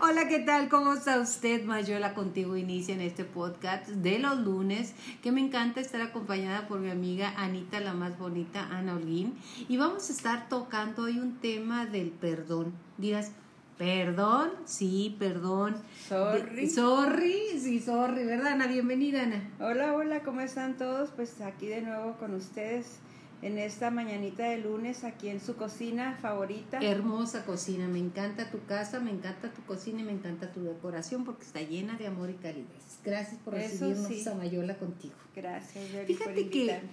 Hola, ¿qué tal? ¿Cómo está usted? Mayola contigo inicia en este podcast de los lunes, que me encanta estar acompañada por mi amiga Anita, la más bonita, Ana Holguín. Y vamos a estar tocando hoy un tema del perdón. Dirás, ¿perdón? Sí, perdón. Sorry. Sorry, sí, sorry, ¿verdad, Ana? Bienvenida, Ana. Hola, hola, ¿cómo están todos? Pues aquí de nuevo con ustedes en esta mañanita de lunes aquí en su cocina favorita. Hermosa cocina, me encanta tu casa, me encanta tu cocina y me encanta tu decoración porque está llena de amor y calidez. Gracias por Eso recibirnos sí. a Mayola contigo. Gracias, Yoli, por Fíjate que invitarme.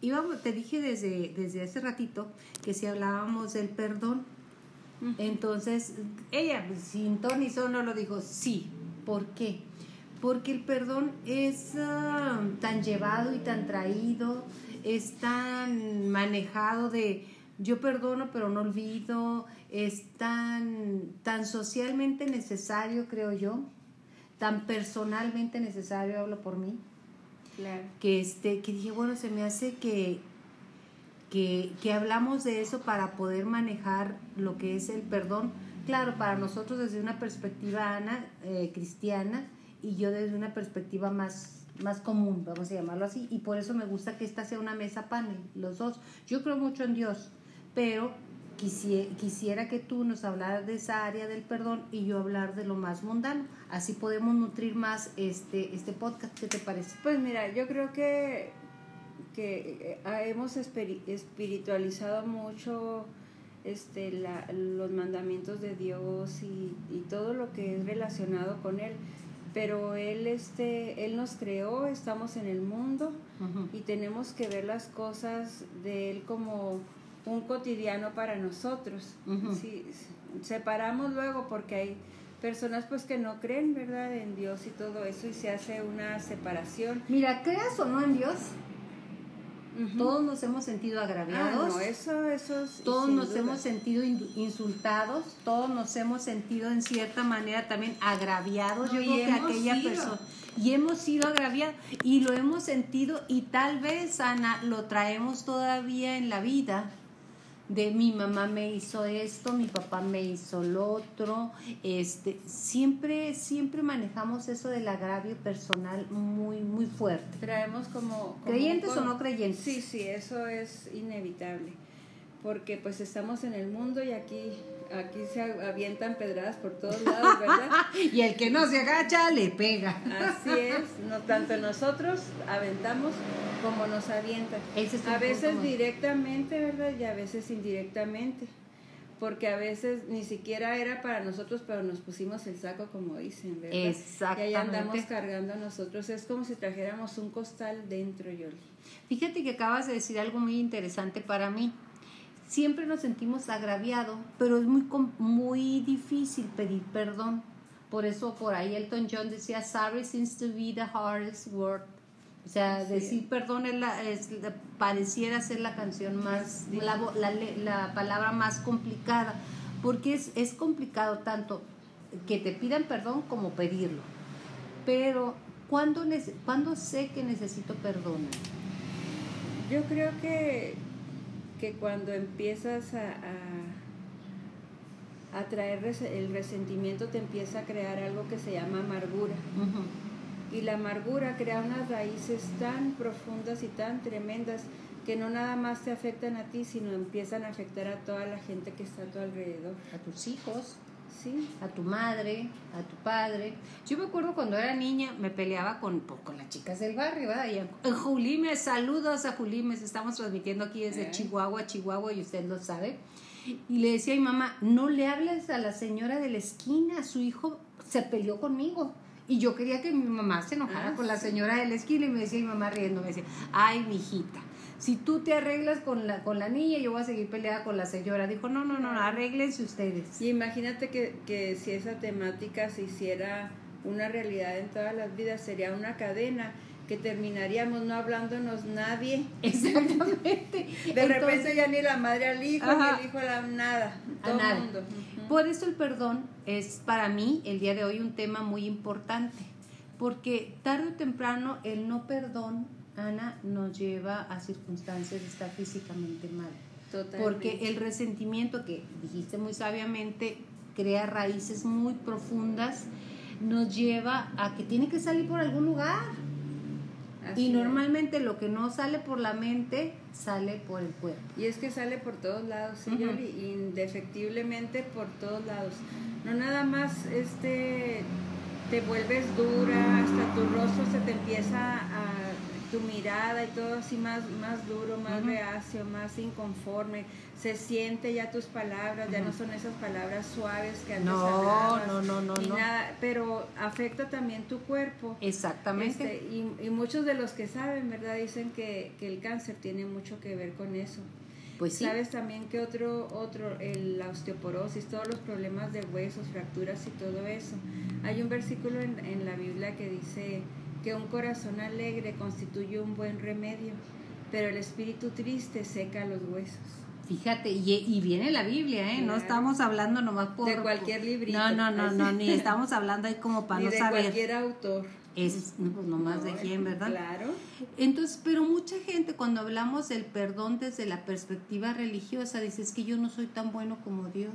íbamos, te dije desde, desde hace ratito que si hablábamos del perdón, entonces ella pues, sin ton ni son no lo dijo, sí. ¿Por qué? Porque el perdón es ah, tan llevado y tan traído, es tan manejado de yo perdono pero no olvido, es tan, tan socialmente necesario, creo yo, tan personalmente necesario, hablo por mí, Claro. que este que dije bueno se me hace que que, que hablamos de eso para poder manejar lo que es el perdón claro para nosotros desde una perspectiva Ana eh, cristiana y yo desde una perspectiva más más común vamos a llamarlo así y por eso me gusta que esta sea una mesa panel los dos. Yo creo mucho en Dios pero quisiera, que tú nos hablaras de esa área del perdón y yo hablar de lo más mundano. Así podemos nutrir más este este podcast. Qué te parece Pues mira, yo creo que, que eh, hemos espiri- espiritualizado mucho este, la- los mandamientos de Dios y, y todo lo que es relacionado con Él. Pero Él, este, él nos creó, estamos en el mundo y tenemos que ver las cosas de Él como un cotidiano para nosotros. Sí, separamos luego porque hay personas pues que no creen, ¿verdad?, en Dios y todo eso y se hace una separación. Mira, creas o no en Dios, Todos nos hemos sentido Ah, agraviados, no, eso, eso es- todos nos duda. hemos sentido in- insultados, todos nos hemos sentido en cierta manera también agraviados. No, Yo creo que aquella sido. persona. Y hemos sido agraviados y lo hemos sentido y tal vez, Ana, lo traemos todavía en la vida. De mi mamá me hizo esto, mi papá me hizo lo otro, este, siempre, siempre manejamos eso del agravio personal muy, muy fuerte. traemos como, como ¿Creyentes o no creyentes? Sí, sí, eso es inevitable. Porque pues estamos en el mundo y aquí aquí se avientan pedradas por todos lados, ¿verdad? Y el que no se agacha le pega. Así es, no tanto nosotros aventamos como nos avientan. Ese es A veces punto directamente, ¿verdad? Y a veces indirectamente. Porque a veces ni siquiera era para nosotros, pero nos pusimos el saco, como dicen, ¿verdad? Y Exactamente. ahí andamos cargando nosotros. Es como si trajéramos un costal dentro, Yoli. Fíjate que acabas de decir algo muy interesante para mí. Siempre nos sentimos agraviados, pero es muy, muy difícil pedir perdón. Por eso por ahí Elton John decía, sorry seems to be the hardest word. O sea, decir perdón es la, es pareciera ser la canción más, la, la palabra más complicada, porque es, es complicado tanto que te pidan perdón como pedirlo. Pero, ¿cuándo, ¿cuándo sé que necesito perdón? Yo creo que, que cuando empiezas a, a, a traer el resentimiento, te empieza a crear algo que se llama amargura. Ujú. Y la amargura crea unas raíces tan profundas y tan tremendas que no nada más te afectan a ti, sino empiezan a afectar a toda la gente que está a tu alrededor. a tus hijos, Sí, a tu madre, a tu padre. Yo me acuerdo cuando era niña, me peleaba con, con las chicas del barrio, ¿verdad? Y en Julimes, saludos a Julimes, estamos transmitiendo aquí desde Eh. Chihuahua, Chihuahua, y usted lo sabe. Y le decía a mi mamá, no le hables a la señora de la esquina, su hijo se peleó conmigo. Y yo quería que mi mamá se enojara Ah, con la señora de la esquina y me decía mi mamá riendo, me decía, ay, mijita, si tú te arreglas con la, con la niña, yo voy a seguir peleada con la señora. Dijo, no, no, no, arréglense ustedes. y imagínate que, que si esa temática se hiciera una realidad en todas las vidas, sería una cadena que terminaríamos no hablándonos nadie. Exactamente. De repente ya ni la madre al hijo, Ajá. ni el hijo a la nada. A Todo nada. el mundo. Por eso el perdón es para mí el día de hoy un tema muy importante, porque tarde o temprano el no perdón, Ana, nos lleva a circunstancias de estar físicamente mal. Totalmente. Porque el resentimiento que dijiste muy sabiamente crea raíces muy profundas, nos lleva a que tiene que salir por algún lugar. Y normalmente lo que no sale por la mente sale por el cuerpo. Y es que sale por todos lados, señor, indefectiblemente por todos lados. No nada más este te vuelves dura, hasta tu rostro se te empieza a tu mirada y todo así más, más duro, más reacio, más inconforme. Se siente ya tus palabras, ya no son esas palabras suaves que antes no, hablabas. No, no, no, no. Nada, pero afecta también tu cuerpo. Exactamente. Este, y, y, muchos de los que saben, ¿verdad? Dicen que, que el cáncer tiene mucho que ver con eso. Pues sí. Sabes también que otro, otro, el, la osteoporosis, todos los problemas de huesos, fracturas y todo eso. Hay un versículo en, en la Biblia que dice que un corazón alegre constituye un buen remedio, pero el espíritu triste seca los huesos. Fíjate, y, viene la Biblia, ¿eh? No estamos hablando nomás por... De cualquier librito. No, no, no, no, ni estamos hablando ahí como para ni no de saber. cualquier autor. Es, pues nomás de quién, ¿verdad? Claro. Entonces, pero mucha gente cuando hablamos del perdón desde la perspectiva religiosa dice, es que yo no soy tan bueno como Dios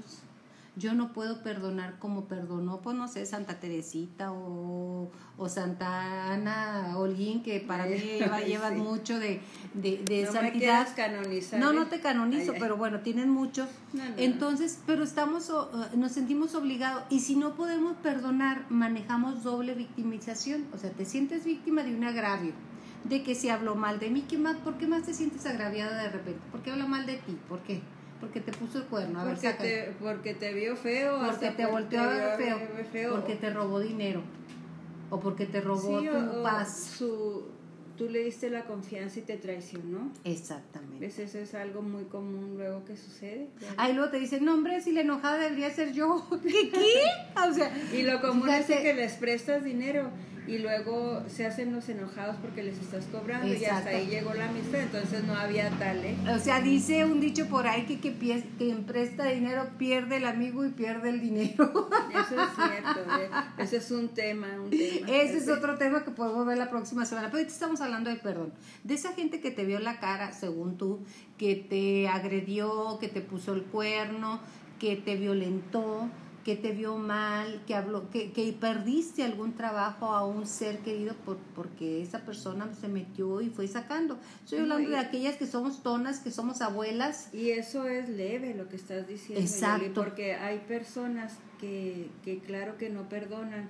yo no puedo perdonar como perdonó, pues no sé, Santa Teresita o, o Santa Ana Holguín, que para mí llevan mucho de, de, de no santidad. Me canonizar, no, no ¿eh? te canonizo, ay, pero bueno, tienen mucho. No, no, Entonces, pero estamos, nos sentimos obligados y si no podemos perdonar, manejamos doble victimización, o sea, te sientes víctima de un agravio de que si habló mal de mí, ¿qué más, ¿por qué más te sientes agraviada de repente? ¿Por qué habla mal de ti? ¿Por qué? Porque te puso el cuerno. A porque, ver, te, porque te vio feo. Porque te volteó a ver feo, feo, Porque te robó dinero. O porque te robó sí, tu o, paz. Su, tú le diste la confianza y te traicionó. Exactamente. ¿Ves? Eso es algo muy común luego que sucede. Ahí luego te dicen, no hombre, si la enojada debería ser yo. ¿Qué? ¿Qué? O sea, y lo común fíjate, es que les prestas dinero y luego se hacen los enojados porque les estás cobrando Exacto. y hasta ahí llegó la amistad, entonces no había tal, ¿eh? O sea, dice un dicho por ahí que, que quien presta dinero pierde el amigo y pierde el dinero. Eso es cierto, ¿eh? ese es un tema, un tema. Ese es otro tema que podemos ver la próxima semana, pero ahorita estamos hablando del perdón, de esa gente que te vio la cara, según tú, que te agredió, que te puso el cuerno, que te violentó, que te vio mal, que habló, que, que perdiste algún trabajo a un ser querido por, porque esa persona se metió y fue sacando. Estoy hablando de aquellas que somos tonas, que somos abuelas. Y eso es leve lo que estás diciendo. Exacto. Yoli, porque hay personas que, que claro que no perdonan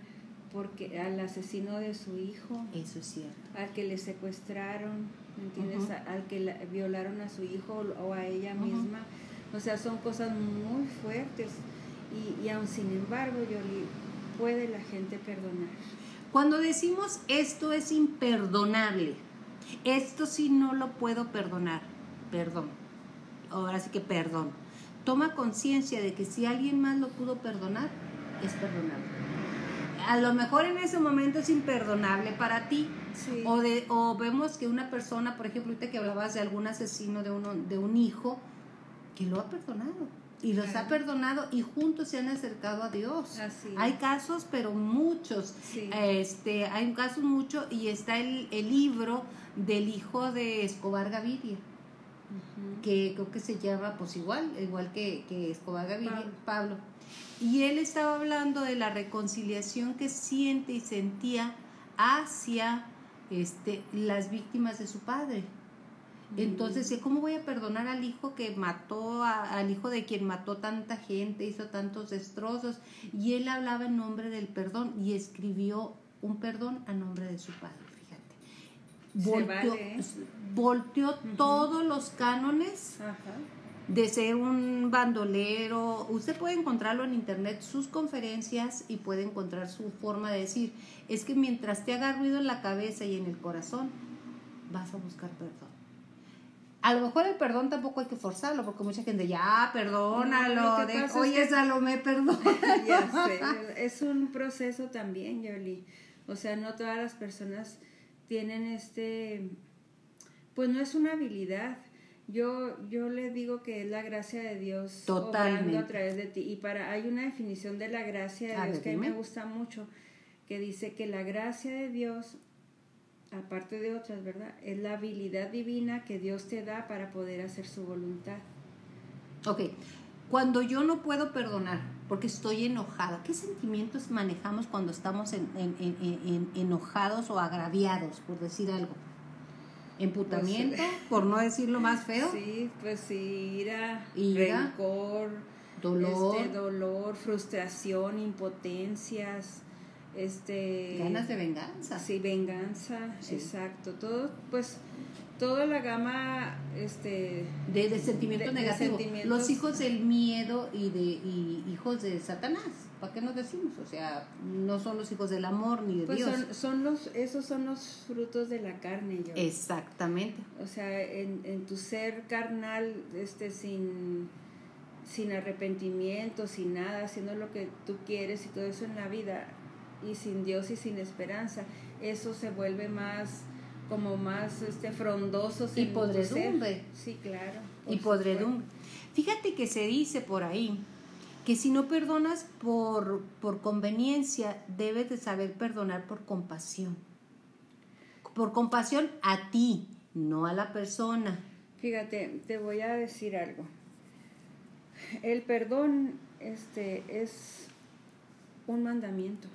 porque al asesino de su hijo, eso es cierto, al que le secuestraron, ¿me entiendes? Uh -huh. Al que la, violaron a su hijo o a ella uh -huh. misma. O sea, son cosas muy fuertes. Y, y aún sin embargo, Yoli, puede la gente perdonar. Cuando decimos esto es imperdonable, esto sí no lo puedo perdonar, perdón, ahora sí que perdón. Toma conciencia de que si alguien más lo pudo perdonar, es perdonable. A lo mejor en ese momento es imperdonable para ti. Sí. O, de, o vemos que una persona, por ejemplo, ahorita que hablabas de algún asesino de, uno, de un hijo, que lo ha perdonado y los Claro. ha perdonado y juntos se han acercado a Dios. Así. Hay casos, pero muchos. Sí. Este, hay casos muchos y está el, el libro del hijo de Escobar Gaviria, que creo que se llama pues igual, igual que, que Escobar Gaviria, Pablo. Pablo. Y él estaba hablando de la reconciliación que siente y sentía hacia este, las víctimas de su padre. Entonces, ¿y ¿cómo voy a perdonar al hijo que mató, a- al hijo de quien mató tanta gente, hizo tantos destrozos? Y él hablaba en nombre del perdón y escribió un perdón a nombre de su padre, fíjate. Volteó, vale, ¿eh? volteó todos los cánones Ajá. de ser un bandolero. Usted puede encontrarlo en internet, sus conferencias, y puede encontrar su forma de decir. Es que mientras te haga ruido en la cabeza y en el corazón, vas a buscar perdón. A lo mejor el perdón tampoco hay que forzarlo, porque mucha gente ya, perdónalo, No, de- pasa es oye, que- Salomé, perdón. ya sé, es un proceso también, Yoli. O sea, no todas las personas tienen este, pues no es una habilidad. Yo, yo le digo que es la gracia de Dios Totalmente. a través de ti. Y para, hay una definición de la gracia de A Dios ver, que a mí me gusta mucho, que dice que la gracia de Dios, aparte de otras, ¿verdad? Es la habilidad divina que Dios te da para poder hacer su voluntad. Ok, cuando yo no puedo perdonar, porque estoy enojada. ¿Qué sentimientos manejamos cuando estamos en, en, en, enojados o agraviados, por decir algo? Emputamiento, pues, por no decirlo más feo. Sí, pues sí, ira, rencor, dolor, este, dolor, frustración, impotencias, este ganas de venganza. Sí, venganza, exacto. Todo, pues toda la gama este de, sentimientos negativos los hijos del miedo y de hijos de satanás para qué nos decimos o sea no son los hijos del amor ni de pues Dios. son, los esos son los frutos de la carne yo. Exactamente. O sea en, en tu ser carnal este sin sin arrepentimiento sin nada haciendo lo que tú quieres y todo eso en la vida y sin Dios y sin esperanza eso se vuelve más como más este frondosos y podredumbre. Sí, claro. Y podredumbre. Fíjate que se dice por ahí que si no perdonas por, por conveniencia, debes de saber perdonar por compasión. Por compasión a ti, no a la persona. Fíjate, te voy a decir algo. El perdón este, es un mandamiento.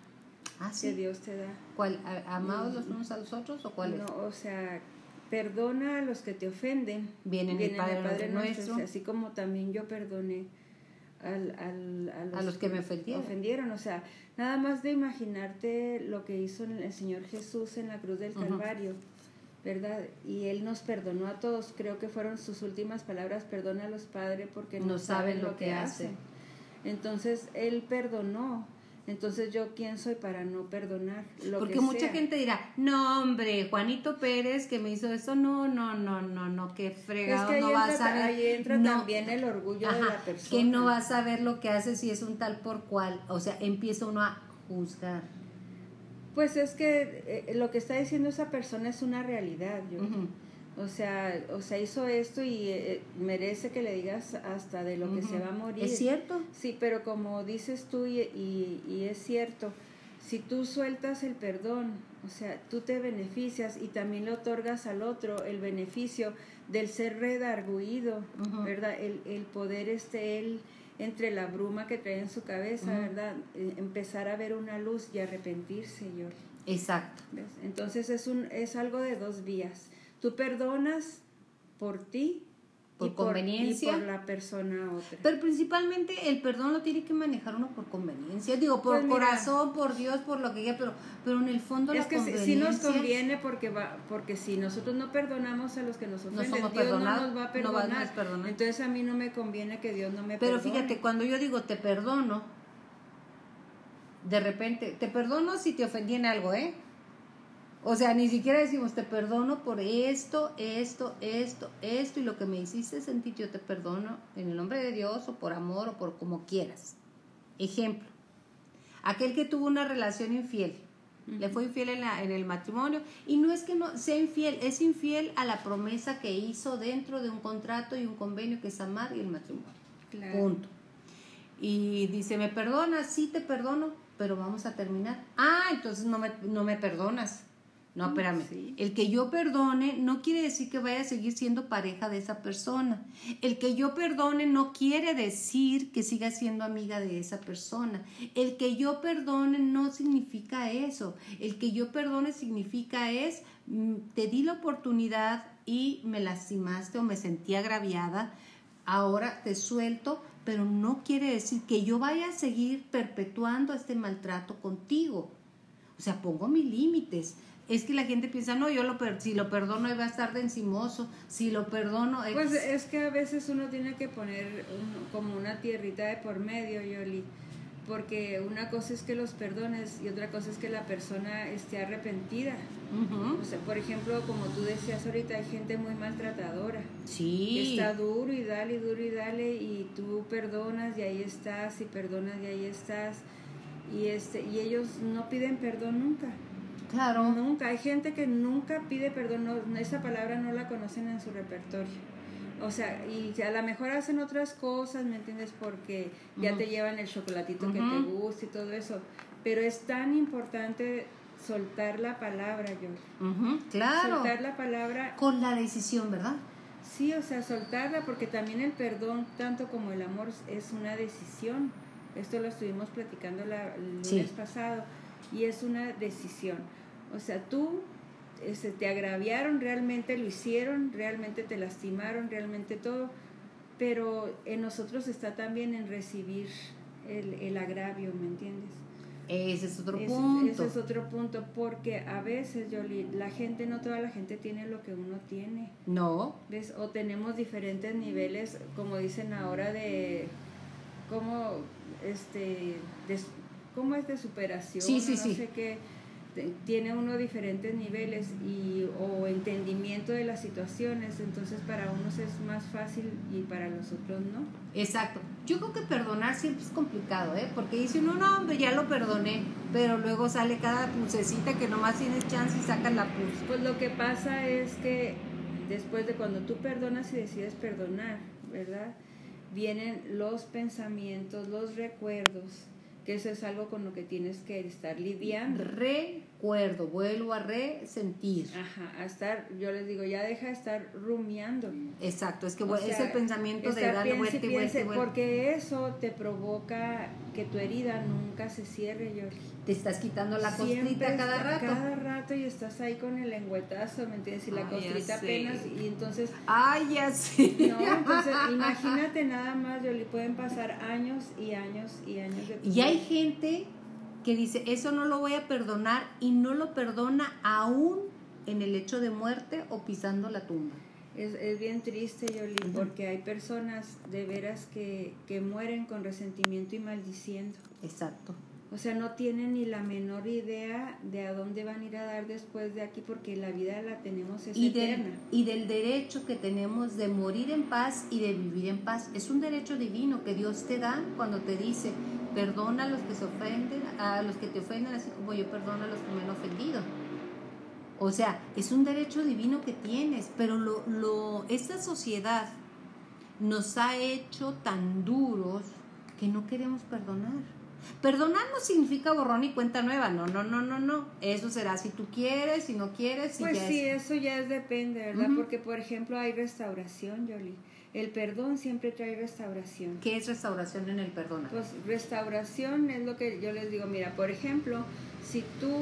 Ah, que Dios te da. ¿Cuál? ¿Amados los unos a los otros o cuál No, o sea, perdona a los que te ofenden. Vienen el Padre, nuestro. Así como también yo perdoné al, al, a, los que me ofendieron. ofendieron. O sea, nada más de imaginarte lo que hizo el Señor Jesús en la cruz del Calvario. ¿verdad? Y Él nos perdonó a todos, creo que fueron sus últimas palabras, perdona a los padres porque no, saben, lo que, hacen. Entonces Él perdonó, entonces yo quién soy para no perdonar lo Porque mucha gente dirá, "No, hombre, Juanito Pérez que me hizo eso, no, no, no, no, no, qué fregado, no va a saber." Ahí entra también el orgullo de la persona. Que no va a saber lo que hace si es un tal por cual, o sea, empieza uno a juzgar. Pues es que eh, lo que está diciendo esa persona es una realidad, yo. O sea, o sea, hizo esto y eh, merece que le digas hasta de lo que se va a morir. ¿Es cierto? Sí, pero como dices tú y, y, es cierto, si tú sueltas el perdón, o sea, tú te beneficias y también le otorgas al otro el beneficio del ser redarguido, ¿verdad? El, el poder este, él entre la bruma que trae en su cabeza, ¿verdad? E, empezar a ver una luz y arrepentirse, yo. Exacto. Entonces es, un, es algo de dos vías Tú perdonas por ti por conveniencia por la persona otra. Pero principalmente el perdón lo tiene que manejar uno por conveniencia, digo, por pues corazón, por Dios, por lo que ya, pero pero en el fondo es que sí nos conviene porque va porque si nosotros no perdonamos a los que nos ofenden, Dios no nos va a perdonar. Entonces a mí no me conviene que Dios no me Pero fíjate, cuando yo digo te perdono, de repente, te perdono si te ofendí en algo, ¿eh? O sea, ni siquiera decimos, te perdono por esto, esto, esto, esto, y lo que me hiciste sentir, yo te perdono en el nombre de Dios, o por amor, o por como quieras. Ejemplo, aquel que tuvo una relación infiel, le fue infiel en, en, el matrimonio, y no es que no sea infiel, es infiel a la promesa que hizo dentro de un contrato y un convenio que es amar y el matrimonio. Punto. Y dice, ¿me perdonas? Sí, te perdono, pero vamos a terminar. Ah, entonces no me, no me perdonas. No, espérame. El que yo perdone no quiere decir que vaya a seguir siendo pareja de esa persona. El que yo perdone no quiere decir que siga siendo amiga de esa persona. El que yo perdone no significa eso. El que yo perdone significa es, mm, te di la oportunidad y me lastimaste o me sentí agraviada. Ahora te suelto, pero no quiere decir que yo vaya a seguir perpetuando este maltrato contigo. O sea, pongo mis límites es que la gente piensa, no, yo lo si lo perdono va a estar de encimoso, si lo perdono... Pues es que a veces uno tiene que poner como una tierrita de por medio, Yoli, porque una cosa es que los perdones y otra cosa es que la persona esté arrepentida. O sea, por ejemplo, como tú decías ahorita, hay gente muy maltratadora. Sí. está duro y dale, y duro y dale, y tú perdonas y ahí estás, y perdonas y ahí estás. Y, este, y ellos no piden perdón nunca. Claro. Nunca. Hay gente que nunca pide perdón, esa palabra no la conocen en su repertorio. O sea, y a lo mejor hacen otras cosas, ¿me entiendes? Porque ya te llevan el chocolatito que te gusta y todo eso. Pero es tan importante soltar la palabra, yo. Claro. Soltar la palabra. Con la decisión, ¿verdad? Sí, o sea, soltarla porque también el perdón, tanto como el amor, es una decisión. Esto lo estuvimos platicando la, el lunes pasado y es una decisión. O sea, tú este, te agraviaron, realmente lo hicieron, realmente te lastimaron, realmente todo, pero en nosotros está también en recibir el, el agravio, ¿me entiendes? Ese es otro punto. Ese es otro punto, porque a veces, Yoli, la gente, no toda la gente tiene lo que uno tiene. No. ¿Ves? O tenemos diferentes niveles, como dicen ahora, de cómo, este, de, cómo es de superación. Sí, sí, no sí. sé qué tiene uno diferentes niveles y, o entendimiento de las situaciones, entonces para unos es más fácil y para los otros no. Exacto. Yo creo que perdonar siempre es complicado, ¿eh? Porque dice uno, no, hombre, ya lo perdoné, pero luego sale cada pulsecita que nomás tienes chance y sacas la pus. Pues lo que pasa es que después de cuando tú perdonas y decides perdonar, ¿verdad? Vienen los pensamientos, los recuerdos, que eso es algo con lo que tienes que estar lidiando. Recuerdo, vuelvo a resentir. Ajá, a estar, yo les digo, ya deja de estar rumiando. Exacto, es que es el pensamiento de darle vuelta y vuelta, Porque eso te provoca que tu herida nunca se cierre, Yoli. Te estás quitando la costrita cada rato. Cada rato y estás ahí con el lengüetazo, ¿me entiendes? Y la costrita apenas, y entonces... ¡Ay, ya sé! No, entonces imagínate nada más, Yoli, pueden pasar años y años y años de Y hay gente que dice, eso no lo voy a perdonar y no lo perdona aún en el hecho de muerte o pisando la tumba. Es, es bien triste, Yoli, porque hay personas de veras que, que mueren con resentimiento y maldiciendo. Exacto. O sea, no tienen ni la menor idea de a dónde van a ir a dar después de aquí porque la vida la tenemos es y eterna. Del, y del derecho que tenemos de morir en paz y de vivir en paz. Es un derecho divino que Dios te da cuando te dice, perdona a los que se ofenden, a los que te ofenden, así como yo perdono a los que me han ofendido. O sea, es un derecho divino que tienes, pero lo, lo, esta sociedad nos ha hecho tan duros que no queremos perdonar. Perdonar no significa borrón y cuenta nueva, no, no, no, no, no. Eso será si tú quieres, si no quieres. Si pues ya sí, es... eso ya es depende, ¿verdad? Porque, por ejemplo, hay restauración, Yoli. El perdón siempre trae restauración. ¿Qué es restauración en el perdón? Pues restauración es lo que yo les digo, mira, por ejemplo, si tú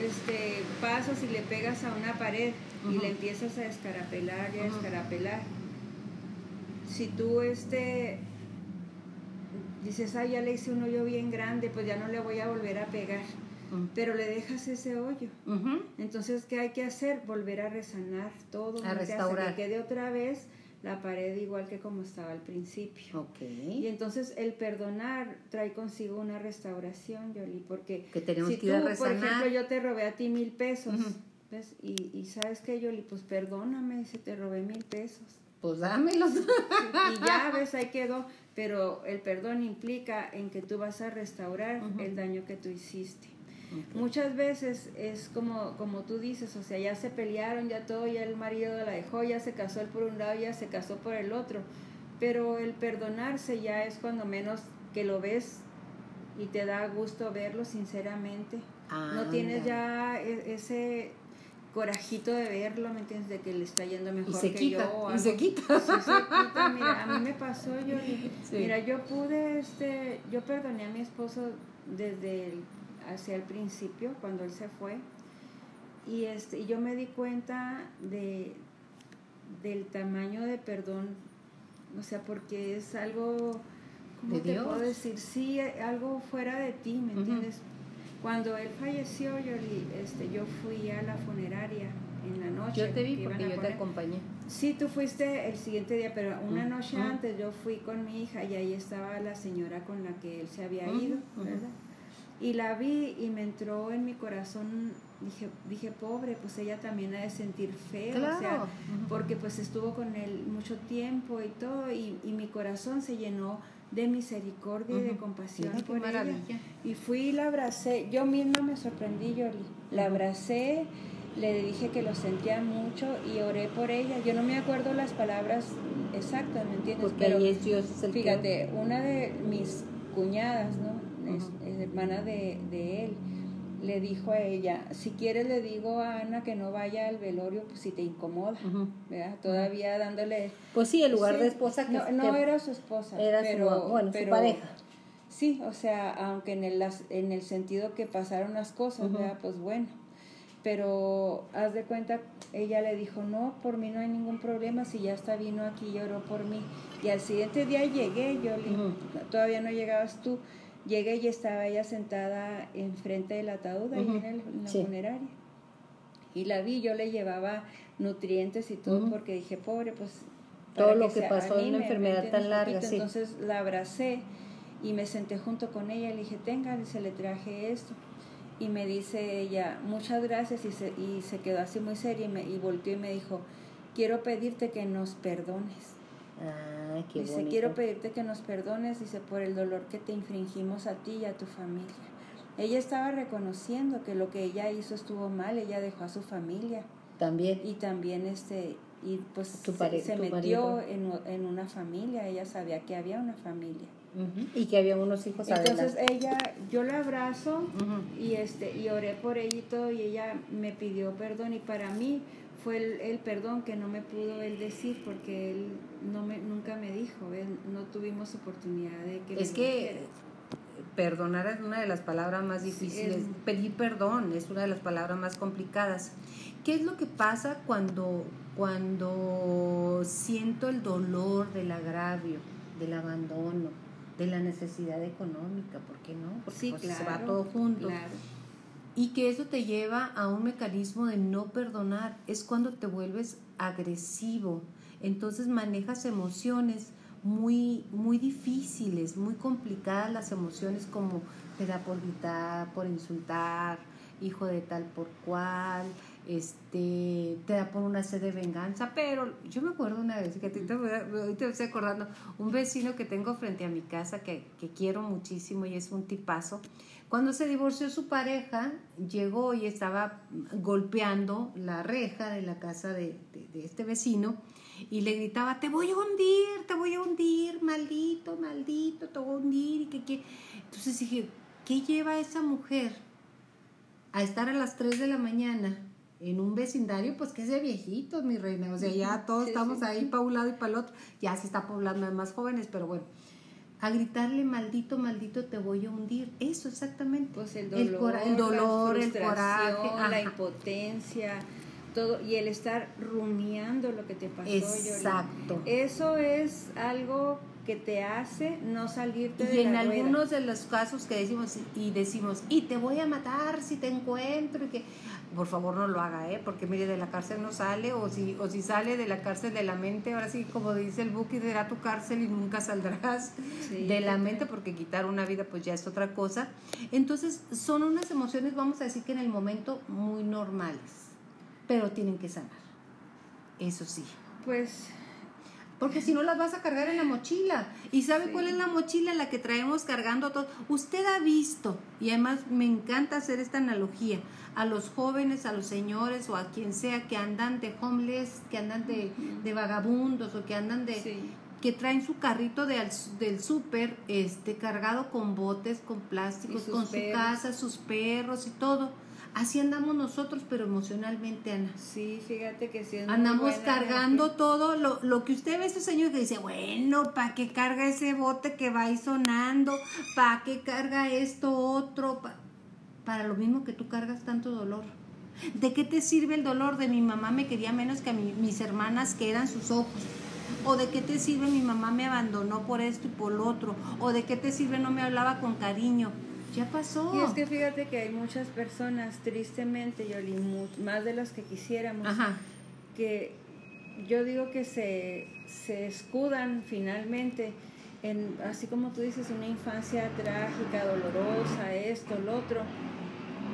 este, pasas y le pegas a una pared y le empiezas a escarapelar y a escarapelar, si tú este, dices, ah, ya le hice un hoyo bien grande, pues ya no le voy a volver a pegar. Pero le dejas ese hoyo. Entonces, ¿qué hay que hacer? Volver a resanar todo. A restaurar. Que quede otra vez la pared igual que como estaba al principio. Okay. Y entonces el perdonar trae consigo una restauración, Yoli, porque que tenemos si que tú, ir a por ejemplo, yo te robé a ti mil pesos, ¿ves? Y, y sabes que, Yoli, pues perdóname si te robé mil pesos. Pues dámelos. y ya, ves, ahí quedó. Pero el perdón implica en que tú vas a restaurar el daño que tú hiciste. Okay. Muchas veces es como, como tú dices, o sea, ya se pelearon, ya todo, ya el marido la dejó, ya se casó él por un lado, ya se casó por el otro, pero el perdonarse ya es cuando menos que lo ves y te da gusto verlo sinceramente. Ah, no tienes ya ese corajito de verlo, ¿me entiendes? De que le está yendo mejor y se que quita, yo. Y se quita. Sí, se quita. Mira, a mí me pasó, yo, sí. mira, yo pude, este, yo perdoné a mi esposo desde el hacia el principio, cuando él se fue. Y, este, y yo me di cuenta de, del tamaño de perdón, o sea, porque es algo, ¿cómo ¿De te Dios? puedo decir? Sí, algo fuera de ti, ¿me Uh -huh. entiendes? Cuando él falleció, yo, este, yo fui a la funeraria en la noche. Yo te vi que porque yo poner. te acompañé. Sí, tú fuiste el siguiente día, pero una noche antes yo fui con mi hija y ahí estaba la señora con la que él se había ido. ¿verdad? Y la vi y me entró en mi corazón, dije, dije, pobre, pues ella también ha de sentir feo, Claro. o sea, porque pues estuvo con él mucho tiempo y todo, y, y mi corazón se llenó de misericordia y de compasión Mira por ella. Y fui y la abracé, yo misma me sorprendí, Yoli, la abracé, le dije que lo sentía mucho y oré por ella. Yo no me acuerdo las palabras exactas, ¿me entiendes? Porque Pero ahí es Dios es el que- fíjate, una de mis cuñadas, ¿no? Es, es hermana de, de él, le dijo a ella, si quieres le digo a Ana que no vaya al velorio, pues si te incomoda. ¿verdad? Todavía dándole... Pues sí, el lugar Sí, de esposa que No, no que era su esposa, era su- pero, pareja. Sí, o sea, aunque en el, en el sentido que pasaron las cosas, pues bueno. Pero haz de cuenta, ella le dijo, no, por mí no hay ningún problema, si ya está vino aquí, lloró por mí. Y al siguiente día llegué, yo le, todavía no llegabas tú, llegué y estaba ella sentada enfrente del ataúd, ahí en, el, la funeraria. Y la vi, yo le llevaba nutrientes y todo, porque dije, pobre, pues... Todo lo que, pasó en una enfermedad tan larga, sí. Entonces la abracé y me senté junto con ella y le dije, tenga, y se le traje esto. Y me dice ella, muchas gracias, y se, y se quedó así muy seria y, me, y volteó y me dijo, quiero pedirte que nos perdones. Ah, qué dice, quiero pedirte que nos perdones, dice, por el dolor que te infringimos a ti y a tu familia. Ella estaba reconociendo que lo que ella hizo estuvo mal, ella dejó a su familia. También. Y también este, y pues se, metió en, en, una familia, ella sabía que había una familia. Y que había unos hijos Entonces ella, yo la abrazo y este y oré por ella y todo y ella me pidió perdón y para mí fue el, perdón que no me pudo él decir porque él no me nunca me dijo, no tuvimos oportunidad de que Es que perdonar es una de las palabras más difíciles, pedir perdón es una de las palabras más complicadas. ¿Qué es lo que pasa cuando cuando siento el dolor del agravio, del abandono? de la necesidad económica, ¿por qué no? Porque sí, pues, se va todo junto. Y que eso te lleva a un mecanismo de no perdonar, es cuando te vuelves agresivo, entonces manejas emociones muy, muy difíciles, muy complicadas las emociones como te da por gritar, por insultar, hijo de tal por cual, este, te da por una sed de venganza, pero yo me acuerdo una vez, que te, te estoy acordando, un vecino que tengo frente a mi casa que, que quiero muchísimo y es un tipazo, cuando se divorció su pareja, llegó y estaba golpeando la reja de la casa de, de, este vecino y le gritaba, te voy a hundir, te voy a hundir, maldito, maldito, te voy a hundir. Y que, que... Entonces dije, ¿qué lleva a esa mujer a estar a las 3 de la mañana en un vecindario, pues que es de viejitos, mi reina. O sea, ya todos estamos ahí para un lado y para el otro. Ya se está poblando de más jóvenes, pero bueno. A gritarle, maldito, maldito, te voy a hundir. Eso exactamente. Pues el dolor, el, dolor, el coraje. La impotencia, todo. Y el estar rumiando lo que te pasó. Exacto. Eso es algo que te hace no salirte de y en algunos de los casos que decimos y decimos y te voy a matar si te encuentro y que por favor no lo haga, ¿eh? porque mire, de la cárcel no sale, o si, o si sale de la cárcel de la mente, ahora sí, como dice el Buki, será tu cárcel y nunca saldrás de la mente, porque quitar una vida pues ya es otra cosa. Entonces, son unas emociones, vamos a decir que en el momento muy normales, pero tienen que sanar, eso sí. Pues porque si no las vas a cargar en la mochila. ¿Y sabe cuál es la mochila? La que traemos cargando todo. Usted ha visto, y además me encanta hacer esta analogía, a los jóvenes, a los señores o a quien sea que andan de homeless, que andan de, de vagabundos o que andan de... que traen su carrito de, del súper este, cargado con botes, con plásticos, con su casa, sus perros y todo Así andamos nosotros, pero emocionalmente, Ana. Sí, fíjate que sí. Andamos cargando todo lo, lo que usted ve, este señor que dice, bueno, ¿para qué carga ese bote que va ahí sonando? ¿Para qué carga esto otro? para lo mismo que tú cargas tanto dolor. ¿De qué te sirve el dolor de mi mamá me quería menos que a mis hermanas que eran sus ojos? ¿O de qué te sirve mi mamá me abandonó por esto y por lo otro? ¿O de qué te sirve no me hablaba con cariño? Ya pasó. Y es que fíjate que hay muchas personas, tristemente, Yoli, más de las que quisiéramos, que yo digo que se, se escudan finalmente en, así como tú dices, una infancia trágica, dolorosa, esto, lo otro,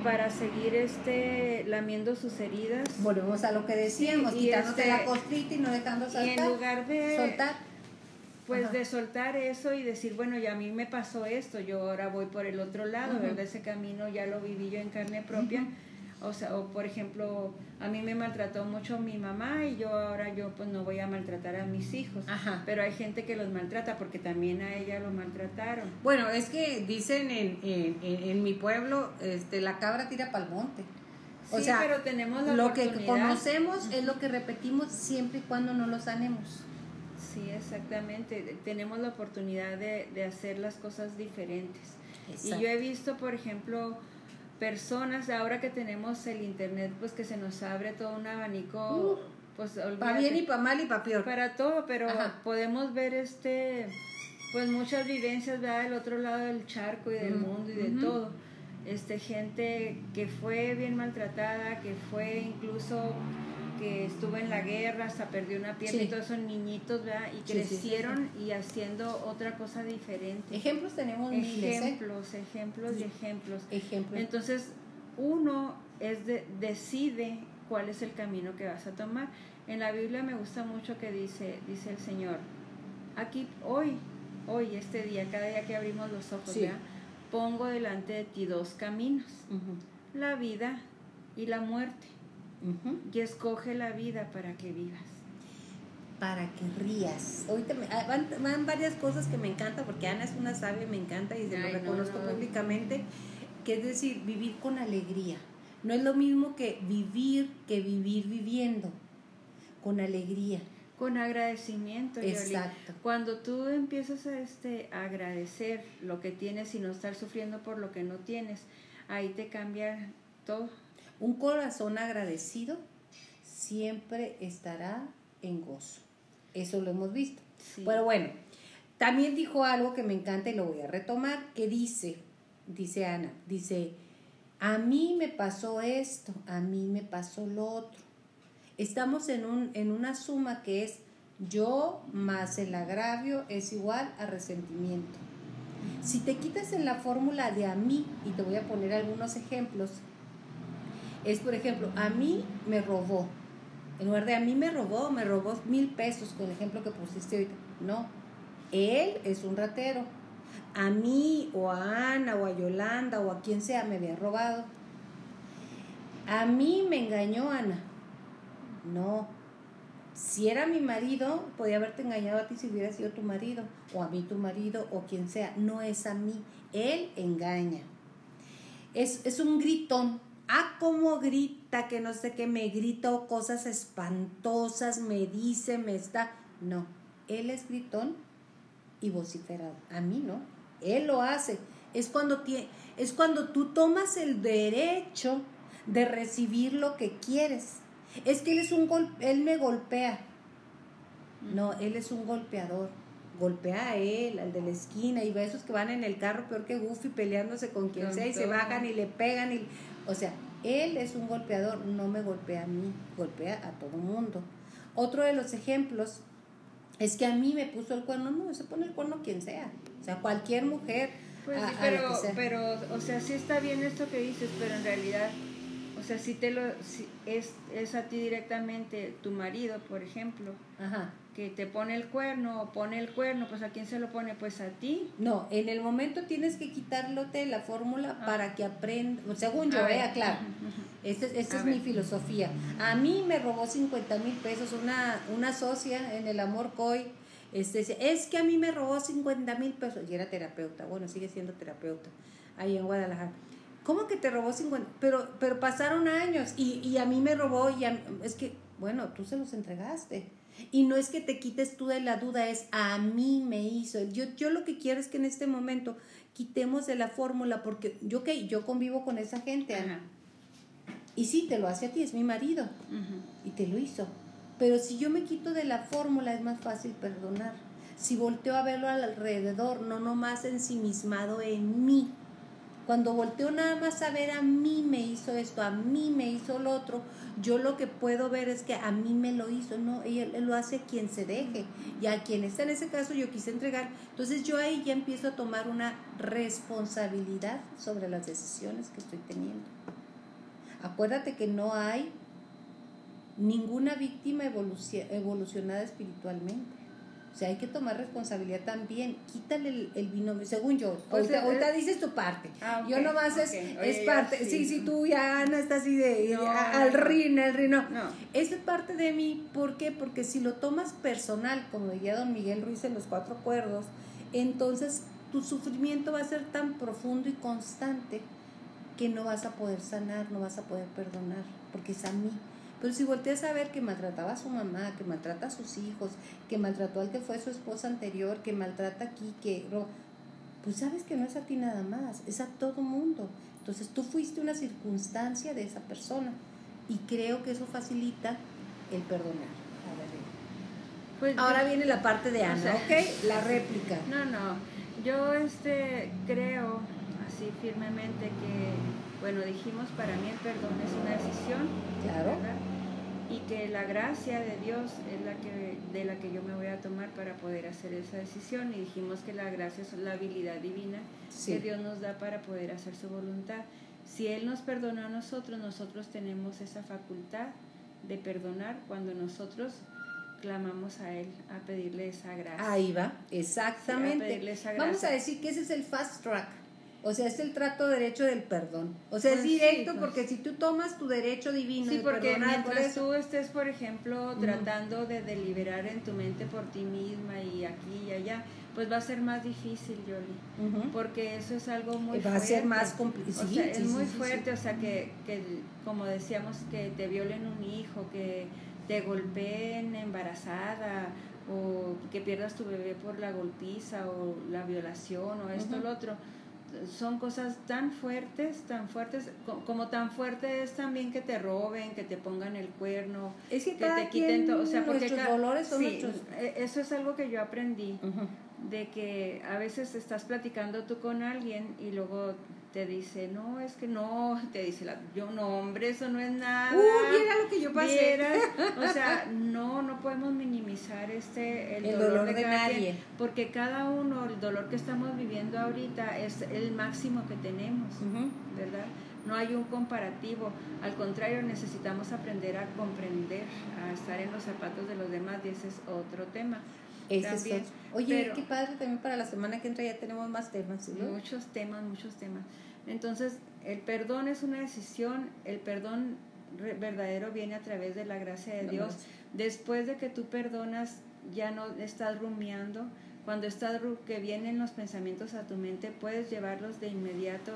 para seguir este lamiendo sus heridas. Volvemos a lo que decíamos, sí, quitándote la costrita y no dejando saltar. Y en lugar de soltar pues de soltar eso y decir, bueno, ya a mí me pasó esto, yo ahora voy por el otro lado, ¿verdad? Ese camino ya lo viví yo en carne propia. O sea, o por ejemplo, a mí me maltrató mucho mi mamá y yo ahora yo pues no voy a maltratar a mis hijos. Pero hay gente que los maltrata porque también a ella lo maltrataron. Bueno, es que dicen en, en, en, mi pueblo, este, la cabra tira pa'l monte. O sea, pero tenemos lo que conocemos es lo que repetimos siempre y cuando no lo sanemos. Sí, exactamente. Tenemos la oportunidad de, de hacer las cosas diferentes. Y yo he visto, por ejemplo, personas, ahora que tenemos el internet, pues que se nos abre todo un abanico, pues para bien y para mal y para peor. Para todo, pero podemos ver este, pues muchas vivencias, ¿verdad? Del otro lado del charco y del mundo y de todo. Este, gente que fue bien maltratada, que fue incluso que estuvo en la guerra, hasta perdió una pierna y todos esos niñitos, ¿verdad? Y crecieron y haciendo otra cosa diferente. Ejemplos tenemos miles, ¿eh? Ejemplos, ejemplos y ejemplos. Ejemplos. Entonces, uno es de, decide cuál es el camino que vas a tomar. En la Biblia me gusta mucho que dice, dice el Señor, aquí, hoy, hoy, este día, cada día que abrimos los ojos, ¿ya? pongo delante de ti dos caminos, la vida y la muerte y escoge la vida para que vivas. Para que rías. Ahorita ah, van, varias cosas que me encantan, porque Ana es una sabia, me encanta y se lo reconozco públicamente, que es decir, vivir con alegría. No es lo mismo que vivir que vivir viviendo, con alegría. Con agradecimiento. Exacto. Cuando tú empiezas a este, agradecer lo que tienes y no estar sufriendo por lo que no tienes, ahí te cambia todo. Un corazón agradecido siempre estará en gozo. Eso lo hemos visto. Pero bueno, también dijo algo que me encanta y lo voy a retomar, que dice, dice Ana, dice, a mí me pasó esto, a mí me pasó lo otro. Estamos en, un, en una suma que es yo más el agravio es igual a resentimiento. Si te quitas en la fórmula de a mí, y te voy a poner algunos ejemplos, es, por ejemplo, a mí me robó. En lugar de a mí me robó, me robó mil pesos, con el ejemplo que pusiste ahorita. No, él es un ratero. A mí o a Ana o a Yolanda o a quien sea me había robado. A mí me engañó Ana. No. Si era mi marido, podía haberte engañado a ti si hubiera sido tu marido, o a mí tu marido, o quien sea. No es a mí. Él engaña. Es, es un gritón ah, cómo grita, que no sé qué, me grita cosas espantosas, me dice, me está. No, él es gritón y vociferado. A mí no, él lo hace. Es cuando, es cuando tú tomas el derecho de recibir lo que quieres. Es que él es un gol, él me golpea. No, él es un golpeador. Golpea a él, al de la esquina, y ve esos que van en el carro peor que Goofy peleándose con quien sea y se bajan y le pegan y o sea, él es un golpeador, no me golpea a mí, golpea a todo mundo. Otro de los ejemplos es que a mí me puso el cuerno, no, se pone el cuerno quien sea, o sea, cualquier mujer. Pues sí, pero, pero, o sea, sí está bien esto que dices, pero en realidad, o sea, si te lo, si es, es a ti directamente tu marido, por ejemplo, Ajá que te pone el cuerno o pone el cuerno, pues a quién se lo pone, pues a ti. No, en el momento tienes que quitarlote la fórmula ah. para que aprenda, según yo, vea, claro. Esta, es mi filosofía. A mí me robó 50 mil pesos una, una socia en el Amor Coy. Este, es que a mí me robó 50 mil pesos. Y era terapeuta, bueno, sigue siendo terapeuta, ahí en Guadalajara. ¿Cómo que te robó 50? Pero, pero pasaron años y, y a mí me robó y es que, bueno, tú se los entregaste y no es que te quites tú de la duda, es a mí me hizo. Yo, yo lo que quiero es que en este momento quitemos de la fórmula, porque yo que yo convivo con esa gente, Ana. Y sí, te lo hace a ti, es mi marido. Y te lo hizo. Pero si yo me quito de la fórmula, es más fácil perdonar. Si volteo a verlo alrededor, no nomás ensimismado en mí. Cuando volteo nada más a ver a mí me hizo esto, a mí me hizo lo otro, yo lo que puedo ver es que a mí me lo hizo, no, él, lo hace quien se deje y a quien está en ese caso yo quise entregar. Entonces yo ahí ya empiezo a tomar una responsabilidad sobre las decisiones que estoy teniendo. Acuérdate que no hay ninguna víctima evolucionada espiritualmente. O sea, hay que tomar responsabilidad también. Quítale el, el binomio, según yo. Ahorita, dices tu parte. Ah, yo nomás es, es parte. Sí. sí, tú ya Ana está así de al rin, al rin. No. Es parte de mí. ¿Por qué? Porque si lo tomas personal, como decía don Miguel Ruiz en los cuatro acuerdos, entonces tu sufrimiento va a ser tan profundo y constante que no vas a poder sanar, no vas a poder perdonar, porque es a mí. Pero si volteas a ver que maltrataba a su mamá, que maltrata a sus hijos, que maltrató al que fue su esposa anterior, que maltrata aquí, que pues sabes que no es a ti nada más, es a todo mundo. Entonces tú fuiste una circunstancia de esa persona y creo que eso facilita el perdonar. Pues Ahora viene la parte de Ana, ¿ok? La réplica. No, no. Yo este creo así firmemente que, bueno, dijimos para mí el perdón es una decisión. Claro. Y que la gracia de Dios es la que de la que yo me voy a tomar para poder hacer esa decisión. Y dijimos que la gracia es la habilidad divina que Dios nos da para poder hacer su voluntad. Si Él nos perdona a nosotros, nosotros tenemos esa facultad de perdonar cuando nosotros clamamos a Él a pedirle esa gracia. Ahí va, exactamente. Vamos a decir que ese es el fast track. O sea, es el trato derecho del perdón. O sea, es pues directo pues. porque si tú tomas tu derecho divino sí, porque mientras tú estés, por ejemplo, tratando de deliberar en tu mente por ti misma y aquí y allá, pues va a ser más difícil, Yoli. Porque eso es algo muy fuerte. Va a ser más complicado. O sea, es muy fuerte, o sea, que, que, como decíamos, que te violen un hijo, que te golpeen embarazada o que pierdas tu bebé por la golpiza o la violación o esto o lo otro. Son cosas tan fuertes, tan fuertes, como tan fuerte es también que te roben, que te pongan el cuerno, que, te quiten todo. O sea, porque dolores son sí, e, Eso es algo que yo aprendí, de que a veces estás platicando tú con alguien y luego te dice, no, es que no, te dice, la, yo no, hombre, eso no es nada. Uh, mira lo que yo pasé. o sea, no, no podemos minimizar este, el, dolor, de, nadie. porque cada uno, el dolor que estamos viviendo ahorita es el máximo que tenemos, ¿verdad? No hay un comparativo, al contrario, necesitamos aprender a comprender, a estar en los zapatos de los demás y ese es otro tema. Ese Oye, qué padre también para la semana que entra ya tenemos más temas. Muchos temas, muchos temas. Entonces, el perdón es una decisión, el perdón verdadero viene a través de la gracia de Dios. Después de que tú perdonas, ya no estás rumiando. Cuando estás que vienen los pensamientos a tu mente, puedes llevarlos de inmediato.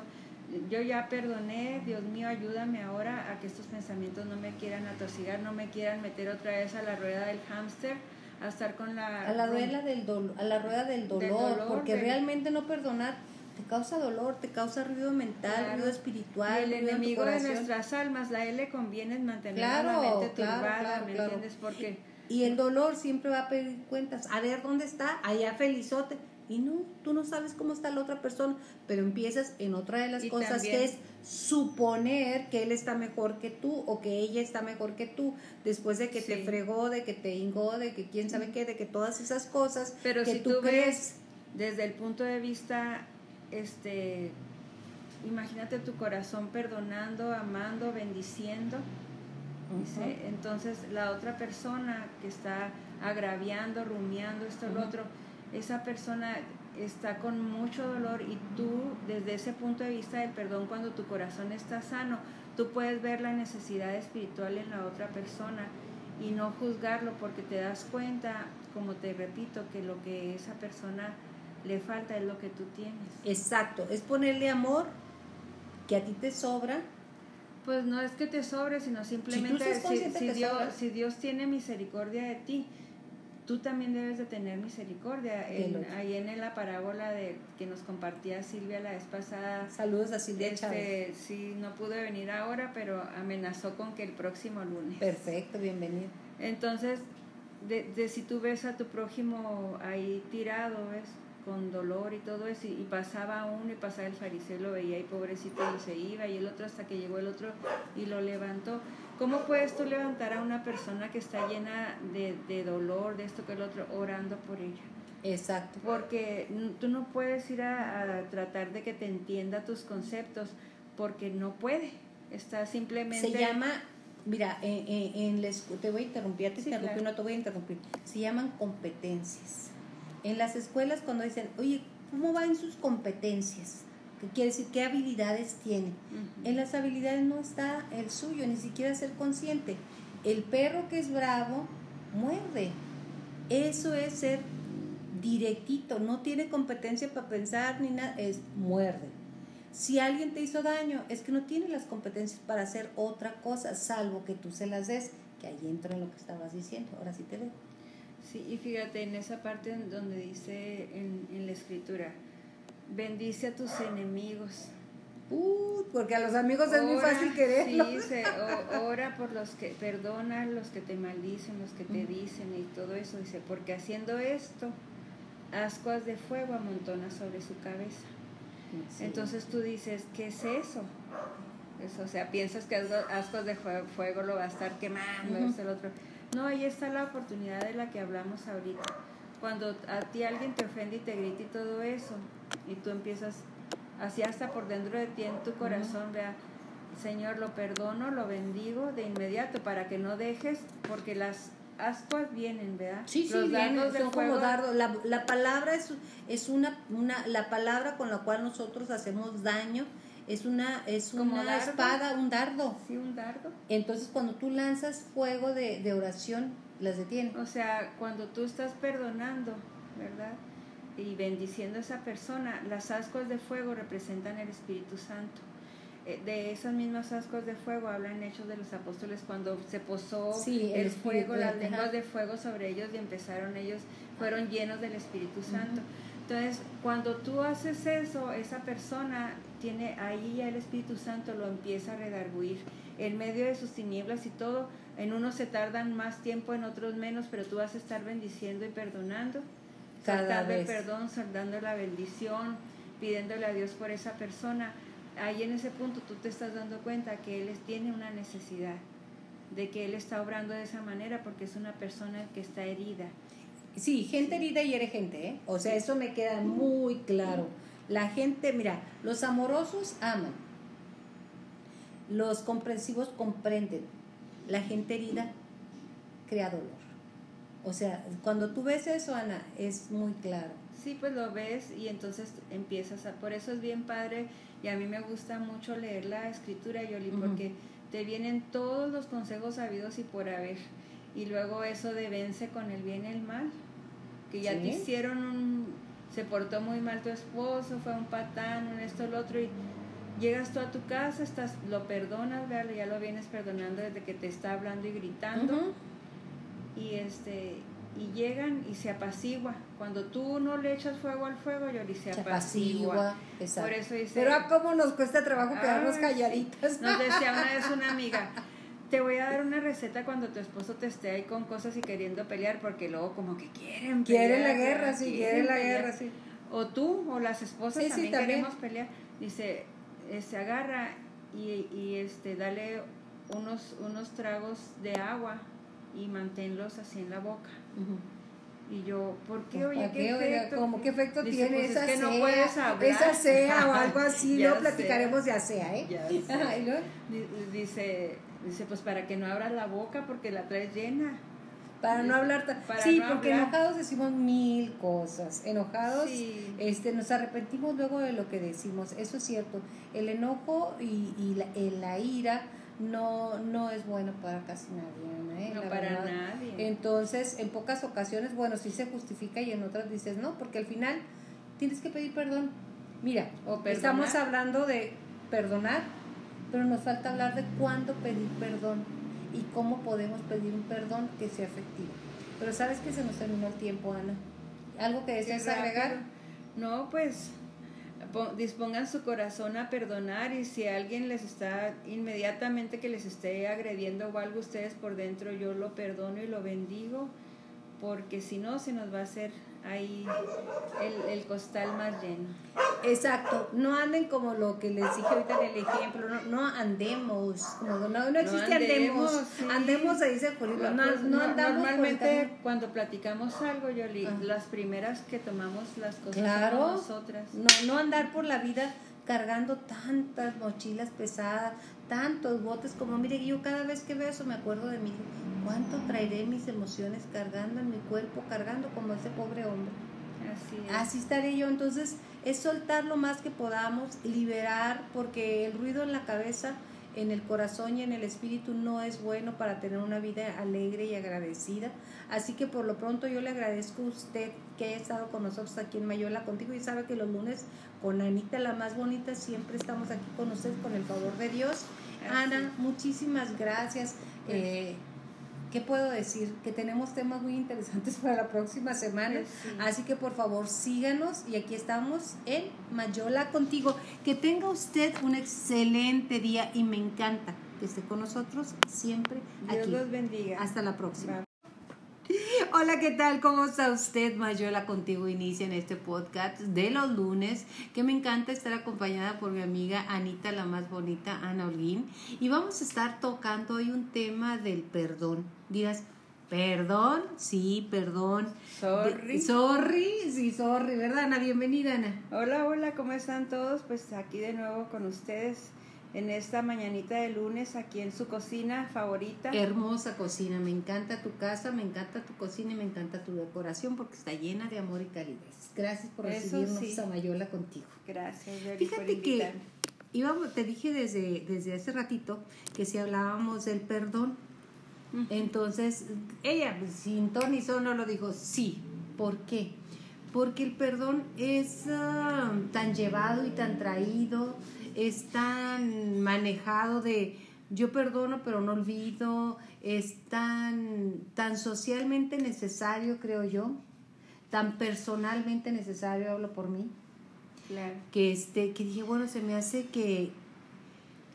Yo ya perdoné, Dios mío, ayúdame ahora a que estos pensamientos no me quieran atosigar, no me quieran meter otra vez a la rueda del hámster, a estar con la... A la, rueda del, a la rueda del dolor, porque realmente no perdonar te causa dolor, te causa ruido mental, ruido espiritual. el enemigo de nuestras almas, la él le conviene mantener la mente turbada, ¿me entiendes? Porque y el dolor siempre va a pedir cuentas. A ver dónde está, allá felizote. Y no, tú no sabes cómo está la otra persona, pero empiezas en otra de las cosas que es suponer que él está mejor que tú o que ella está mejor que tú, después de que te fregó, de que te ingó, de que quién sabe qué, de que todas esas cosas pero que si tú, crees. desde el punto de vista este, imagínate tu corazón perdonando, amando, bendiciendo. entonces la otra persona que está agraviando, rumiando esto, lo otro, esa persona está con mucho dolor y tú desde ese punto de vista del perdón, cuando tu corazón está sano, tú puedes ver la necesidad espiritual en la otra persona y no juzgarlo porque te das cuenta, como te repito, que lo que esa persona le falta es lo que tú tienes. Exacto, es ponerle amor que a ti te sobra. Pues no es que te sobre, sino simplemente si, Dios, si Dios tiene misericordia de ti, tú también debes de tener misericordia. ahí en la parábola de que nos compartía Silvia la vez pasada. Saludos a Silvia este, Sí, no pude venir ahora, pero amenazó con que el próximo lunes. Perfecto, bienvenido. Entonces, de, de si tú ves a tu prójimo ahí tirado, ¿ves? con dolor y todo eso, y, pasaba uno y pasaba el fariseo lo veía y pobrecito y se iba, y el otro hasta que llegó el otro y lo levantó. ¿Cómo puedes tú levantar a una persona que está llena de, de dolor, de esto que el otro, orando por ella? Exacto. Porque tú no puedes ir a, tratar de que te entienda tus conceptos, porque no puede. Está simplemente... Se llama Mira, en, en, te voy a interrumpir, te no te voy a interrumpir. Se llaman competencias. En las escuelas cuando dicen, oye, ¿cómo van sus competencias? ¿Qué quiere decir? ¿Qué habilidades tiene? En las habilidades no está el suyo, ni siquiera ser consciente. El perro que es bravo muerde. Eso es ser directito, no tiene competencia para pensar ni nada, es muerde. Si alguien te hizo daño, es que no tiene las competencias para hacer otra cosa, salvo que tú se las des, que ahí entra en lo que estabas diciendo. Ahora sí te veo. Sí, y fíjate en esa parte donde dice en, en la escritura, bendice a tus enemigos. Uh, porque a los amigos es muy fácil quererlos. Sí, ora por los que, perdona los que te maldicen, los que te dicen y todo eso. Dice, porque haciendo esto, ascuas de fuego amontona sobre su cabeza. Entonces tú dices, ¿qué es eso? eso? O sea, piensas que ascuas de fuego lo va a estar quemando, el otro. No, ahí está la oportunidad de la que hablamos ahorita. Cuando a ti alguien te ofende y te grita y todo eso, y tú empiezas así hasta por dentro de ti en tu corazón, vea, Señor, lo perdono, lo bendigo de inmediato para que no dejes, porque las ascuas vienen, ¿verdad? Sí, sí, vienen, son como dardos. La, la, palabra es, es una, una, la palabra con la cual nosotros hacemos daño es una, es una espada, un dardo. Sí, un dardo. Entonces cuando tú lanzas fuego de, de oración, las detiene. O sea, cuando tú estás perdonando, ¿verdad? Y bendiciendo a esa persona, las ascuas de fuego representan el Espíritu Santo. Eh, de esas mismas ascuas de fuego hablan Hechos de los Apóstoles cuando se posó el, fuego, las lenguas de fuego sobre ellos y empezaron ellos, fueron llenos del Espíritu Santo. Entonces, cuando tú haces eso, esa persona tiene ahí ya el Espíritu Santo lo empieza a redarguir en medio de sus tinieblas y todo. En unos se tardan más tiempo, en otros menos, pero tú vas a estar bendiciendo y perdonando, Cada vez. perdón, saltando la bendición, pidiéndole a Dios por esa persona. Ahí en ese punto tú te estás dando cuenta que Él tiene una necesidad, de que Él está obrando de esa manera porque es una persona que está herida Sí, gente herida y eres gente, ¿eh? O sea, eso me queda muy claro. La gente, mira, los amorosos aman. Los comprensivos comprenden. La gente herida crea dolor. O sea, cuando tú ves eso, Ana, es muy claro. Sí, pues lo ves y entonces empiezas a... Por eso es bien padre y a mí me gusta mucho leer la escritura, Yoli, porque te vienen todos los consejos sabidos y por haber y luego eso de vence con el bien y el mal, que ya te hicieron un, se portó muy mal tu esposo, fue un patán, un esto, lo otro, y llegas tú a tu casa, estás, lo perdonas, ya lo vienes perdonando desde que te está hablando y gritando, y este y llegan y se apacigua. Cuando tú no le echas fuego al fuego, yo se, se apacigua. Por eso dice, Pero a cómo nos cuesta trabajo quedarnos calladitas. Nos decía una vez una amiga, te voy a dar una receta cuando tu esposo te esté ahí con cosas y queriendo pelear, porque luego como que quieren pelear. Quieren la guerra, sí, quieren, la guerra, sí. O tú, o las esposas también, queremos pelear. Dice, se este, agarra y, y este, dale unos, unos tragos de agua y manténlos así en la boca. Y yo, ¿por qué? Oye, ¿qué, efecto? ¿Cómo qué efecto tiene pues esa es que no puedes hablar. Esa sea o algo así, no platicaremos de asea, ¿eh? Ya Dice, Dice, pues para que no abras la boca porque la traes llena. Para no hablar Sí, porque enojados decimos mil cosas. Enojados, este, nos arrepentimos luego de lo que decimos. Eso es cierto. El enojo y, y la, la, ira no, no es bueno para casi nadie, ¿eh? No para nadie. Entonces, en pocas ocasiones, bueno, sí se justifica y en otras dices no, porque al final tienes que pedir perdón. Mira, estamos hablando de perdonar pero nos falta hablar de cuándo pedir perdón y cómo podemos pedir un perdón que sea efectivo. Pero sabes que se nos terminó el tiempo, Ana. ¿Algo que deseas agregar? No, pues dispongan su corazón a perdonar y si alguien les está inmediatamente que les esté agrediendo o algo ustedes por dentro, yo lo perdono y lo bendigo, porque si no se nos va a hacer ahí el, el, costal más lleno. Exacto, no anden como lo que les dije ahorita en el ejemplo, no, no andemos, no, no, existe andemos, andemos, se dice no, no, no, andamos. Normalmente cuando platicamos algo, Yoli, las primeras que tomamos las cosas claro, nosotras. No, no andar por la vida cargando tantas mochilas pesadas, tantos botes, como mire, yo cada vez que veo eso me acuerdo de mi ¿Cuánto traeré mis emociones cargando en mi cuerpo, cargando como ese pobre hombre? Así, Así estaré yo. Entonces, es soltar lo más que podamos, liberar, porque el ruido en la cabeza en el corazón y en el espíritu no es bueno para tener una vida alegre y agradecida. Así que por lo pronto yo le agradezco a usted que haya estado con nosotros aquí en Mayola contigo y sabe que los lunes con Anita la más bonita siempre estamos aquí con usted con el favor de Dios. Ana, muchísimas gracias. Pues eh, ¿qué puedo decir? Que tenemos temas muy interesantes para la próxima semana. Así que por favor síganos y aquí estamos en Mayola contigo. Que tenga usted un excelente día y me encanta que esté con nosotros siempre Dios los bendiga. Hasta la próxima. Hola, ¿qué tal? ¿Cómo está usted? Mayola contigo inicia en este podcast de los lunes, que me encanta estar acompañada por mi amiga Anita, la más bonita, Ana Holguín. Y vamos a estar tocando hoy un tema del perdón. Dirás, ¿perdón? Sí, perdón. Sorry. sorry, sí, sorry, ¿verdad, Ana? Bienvenida, Ana. Hola, hola, ¿cómo están todos? Pues aquí de nuevo con ustedes en esta mañanita de lunes aquí en su cocina favorita. Hermosa cocina, me encanta tu casa, me encanta tu cocina y me encanta tu decoración porque está llena de amor y calidez. Gracias por recibirnos a Mayola contigo. Gracias, Fíjate que íbamos, te dije desde, desde hace ratito que si hablábamos del perdón, entonces ella sin ton ni son no lo dijo, sí, ¿por qué? Porque el perdón es ah, tan llevado y tan traído es tan manejado de yo perdono pero no olvido, es tan, tan socialmente necesario, creo yo, tan personalmente necesario, hablo por mí, que, este, que dije, bueno, se me hace que,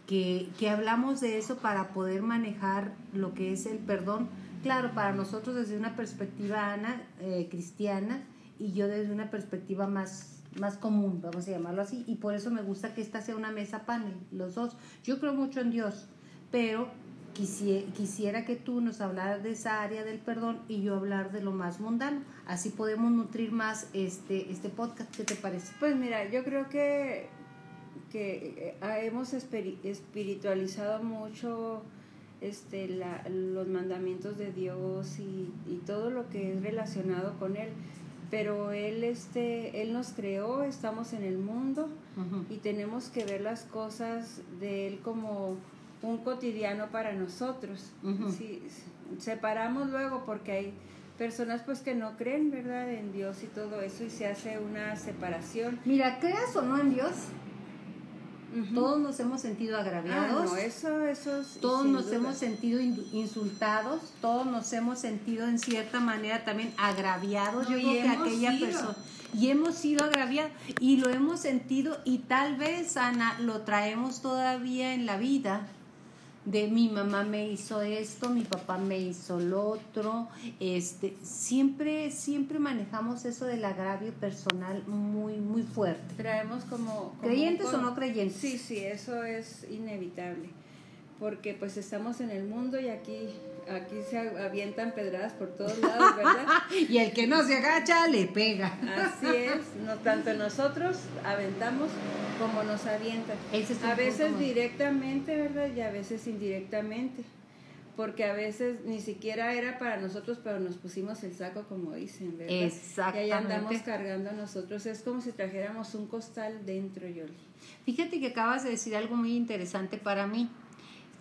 que, que hablamos de eso para poder manejar lo que es el perdón. Claro, para nosotros desde una perspectiva, Ana, eh, cristiana, y yo desde una perspectiva más más común, vamos a llamarlo así, y por eso me gusta que esta sea una mesa panel, los dos. Yo creo mucho en Dios, pero quisiera, quisiera que tú nos hablaras de esa área del perdón y yo hablar de lo más mundano. Así podemos nutrir más este, este podcast. ¿Qué te parece? Pues mira, yo creo que, que eh, hemos espiritualizado mucho este, la, los mandamientos de Dios y, y todo lo que es relacionado con Él pero él este él nos creó estamos en el mundo y tenemos que ver las cosas de él como un cotidiano para nosotros. Separamos luego porque hay personas pues que no creen verdad en Dios y todo eso y se hace una separación. Mira creas o no en Dios todos nos hemos sentido agraviados. Ah, eso, eso Todos nos hemos sentido insultados, todos nos hemos sentido en cierta manera también agraviados. Yo creo que aquella persona. Y hemos sido agraviados y lo hemos sentido y tal vez, Ana, lo traemos todavía en la vida de mi mamá me hizo esto, mi papá me hizo lo otro, este, siempre, siempre manejamos eso del agravio personal muy, muy fuerte. Traemos como... ¿Creyentes o no creyentes? Sí, sí, eso es inevitable, porque pues estamos en el mundo y aquí aquí se avientan pedradas por todos lados, ¿verdad? y el que no se agacha le pega. Así es, no tanto nosotros aventamos como nos avientan. a veces directamente, ¿verdad? Y a veces indirectamente. Porque a veces ni siquiera era para nosotros, pero nos pusimos el saco, como dicen, ¿verdad? Exactamente. Y ahí andamos cargando nosotros. Es como si trajéramos un costal dentro, Yoli. Fíjate que acabas de decir algo muy interesante para mí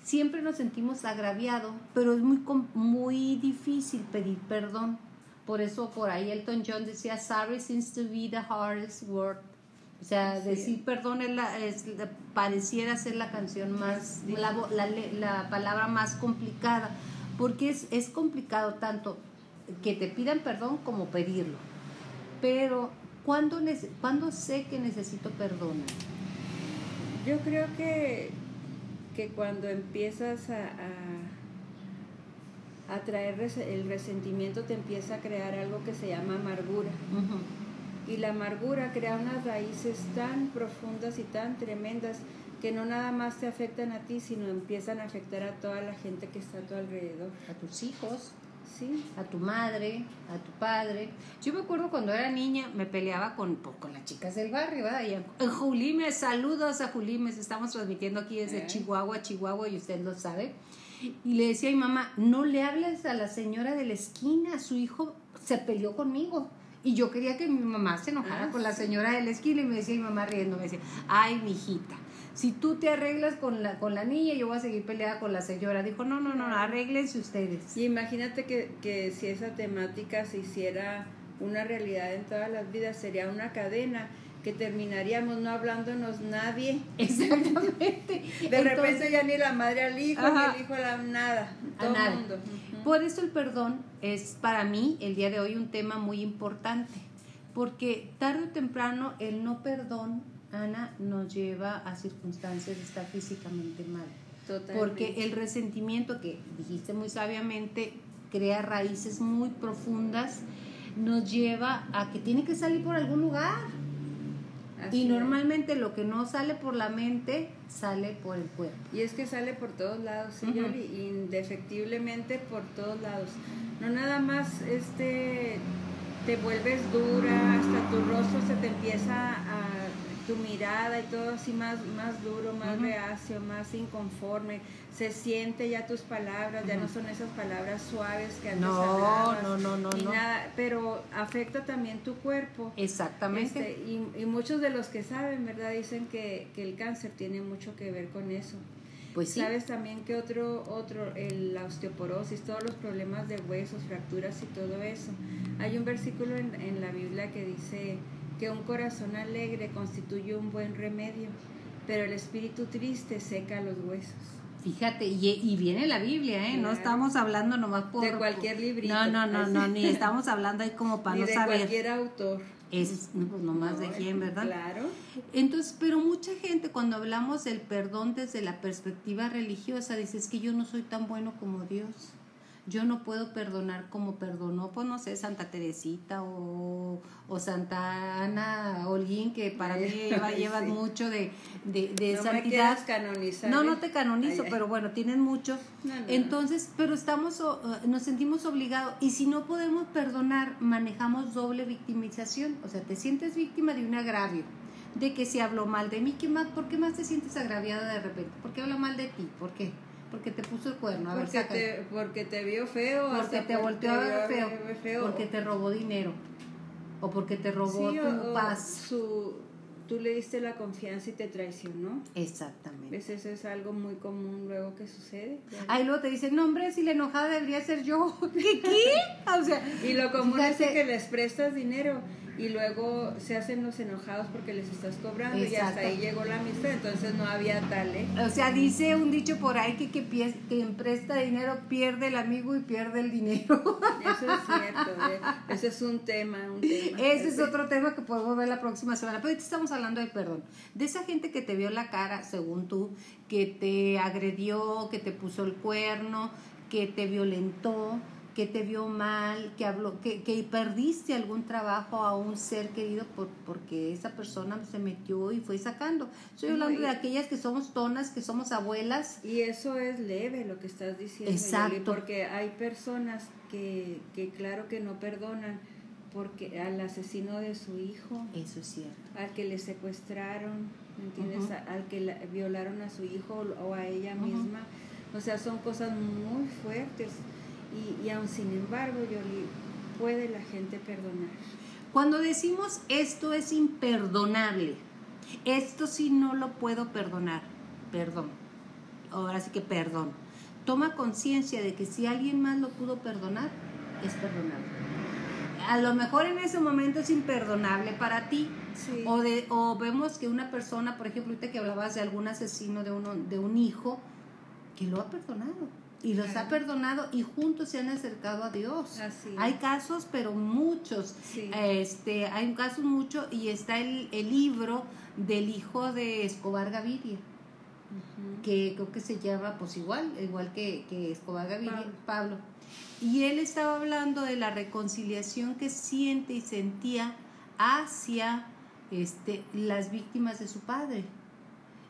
siempre nos sentimos agraviados, pero es muy, muy difícil pedir perdón. Por eso por ahí Elton John decía, sorry seems to be the hardest word. O sea, decir perdón es la, es, pareciera ser la canción más, la, la, la, palabra más complicada, porque es, es complicado tanto que te pidan perdón como pedirlo. Pero, ¿cuándo, ¿cuándo sé que necesito perdón? Yo creo que que cuando empiezas a, a, traer el resentimiento te empieza a crear algo que se llama amargura. Y la amargura crea unas raíces tan profundas y tan tremendas que no nada más te afectan a ti, sino empiezan a afectar a toda la gente que está a tu alrededor. A tus hijos, ¿sí? a tu madre, a tu padre. Yo me acuerdo cuando era niña, me peleaba con, pues, con las chicas del barrio, ¿verdad? Y en Julimes, saludos a Julimes, estamos transmitiendo aquí desde eh. Chihuahua, Chihuahua, y usted lo sabe. Y le decía a mi mamá, no le hables a la señora de la esquina, su hijo se peleó conmigo. Y yo quería que mi mamá se enojara ah, con la señora de la esquina y me decía mi mamá riendo, me decía, ay, mi hijita, si tú te arreglas con la, con la niña, yo voy a seguir peleada con la señora. Dijo, no, no, no, arréglense ustedes. Y imagínate que, que si esa temática se hiciera una realidad en todas las vidas, sería una cadena que terminaríamos no hablándonos nadie. Exactamente. De repente ya ni la madre al hijo, ni el hijo a la nada. Todo el mundo. Por eso el perdón es para mí el día de hoy un tema muy importante, porque tarde o temprano el no perdón, Ana, nos lleva a circunstancias de estar físicamente mal. Totalmente. Porque el resentimiento que dijiste muy sabiamente crea raíces muy profundas, nos lleva a que tiene que salir por algún lugar y normalmente lo que no sale por la mente sale por el cuerpo. Y es que sale por todos lados, ¿sí, indefectiblemente por todos lados. No nada más este te vuelves dura, hasta tu rostro se te empieza a tu mirada y todo así más, más duro, más reacio, más inconforme. Se siente ya tus palabras, ya no son esas palabras suaves que antes no, hablabas. No, no, no, no. Nada, pero afecta también tu cuerpo. Exactamente. Este, y, y, muchos de los que saben, ¿verdad? Dicen que, que el cáncer tiene mucho que ver con eso. Pues sí. Sabes también que otro, otro, el, la osteoporosis, todos los problemas de huesos, fracturas y todo eso. Hay un versículo en, en la Biblia que dice que un corazón alegre constituye un buen remedio, pero el espíritu triste seca los huesos. Fíjate, y, viene la Biblia, ¿eh? No estamos hablando nomás por... De cualquier librito. No, no, no, no, ni estamos hablando ahí como para no de saber. cualquier autor. Es, pues nomás de quién, ¿verdad? Claro. Entonces, pero mucha gente cuando hablamos del perdón desde la perspectiva religiosa dice, es que yo no soy tan bueno como Dios yo no puedo perdonar como perdonó, pues no sé, Santa Teresita o, o Santa Ana Holguín, que para mí lleva, mucho de, de, de no santidad. Me canonizar, no, ¿eh? no te canonizo, pero bueno, tienen mucho. Entonces, pero estamos, nos sentimos obligados y si no podemos perdonar, manejamos doble victimización, o sea, te sientes víctima de un agravio de que si habló mal de mí, ¿qué más, ¿por qué más te sientes agraviada de repente? ¿Por qué habla mal de ti? ¿Por qué? Porque te puso el cuerno. A porque, ver, te, porque te vio feo. Porque te volteó a ver feo, Porque te robó dinero. O porque te robó tu paz. Su, tú le diste la confianza y te traicionó. Exactamente. Eso es algo muy común luego que sucede. Ahí luego te dicen, no hombre, si la enojada debería ser yo. ¿Qué? ¿Qué? O sea, y lo común es que les prestas dinero y luego se hacen los enojados porque les estás cobrando y hasta ahí llegó la amistad, entonces no había tal, ¿eh? O sea, dice un dicho por ahí que, que quien presta dinero pierde el amigo y pierde el dinero. Eso es cierto, ¿eh? ese es un tema, un tema. Ese es otro tema que podemos ver la próxima semana, pero ahorita estamos hablando del perdón, de esa gente que te vio la cara, según tú, que te agredió, que te puso el cuerno, que te violentó, que te vio mal, que habló, que, que perdiste algún trabajo a un ser querido por, porque esa persona se metió y fue sacando. Estoy hablando de aquellas que somos tonas, que somos abuelas. Y eso es leve lo que estás diciendo. Exacto. porque hay personas que, que claro que no perdonan porque al asesino de su hijo. Eso es cierto. Al que le secuestraron, ¿me entiendes? Al que violaron a su hijo o a ella misma. O sea, son cosas muy fuertes y, y aún sin embargo, Yoli, puede la gente perdonar. Cuando decimos esto es imperdonable, esto sí no lo puedo perdonar, perdón, ahora sí que perdón. Toma conciencia de que si alguien más lo pudo perdonar, es perdonable. A lo mejor en ese momento es imperdonable para ti. O, de, o vemos que una persona, por ejemplo, ahorita que hablabas de algún asesino de, uno, de un hijo, que lo ha perdonado y los ha perdonado y juntos se han acercado a Dios. Hay casos, pero muchos. Este, hay casos muchos y está el, el, libro del hijo de Escobar Gaviria. que creo que se llama pues igual, igual que, que Escobar Gaviria, Pablo. Y él estaba hablando de la reconciliación que siente y sentía hacia este, las víctimas de su padre.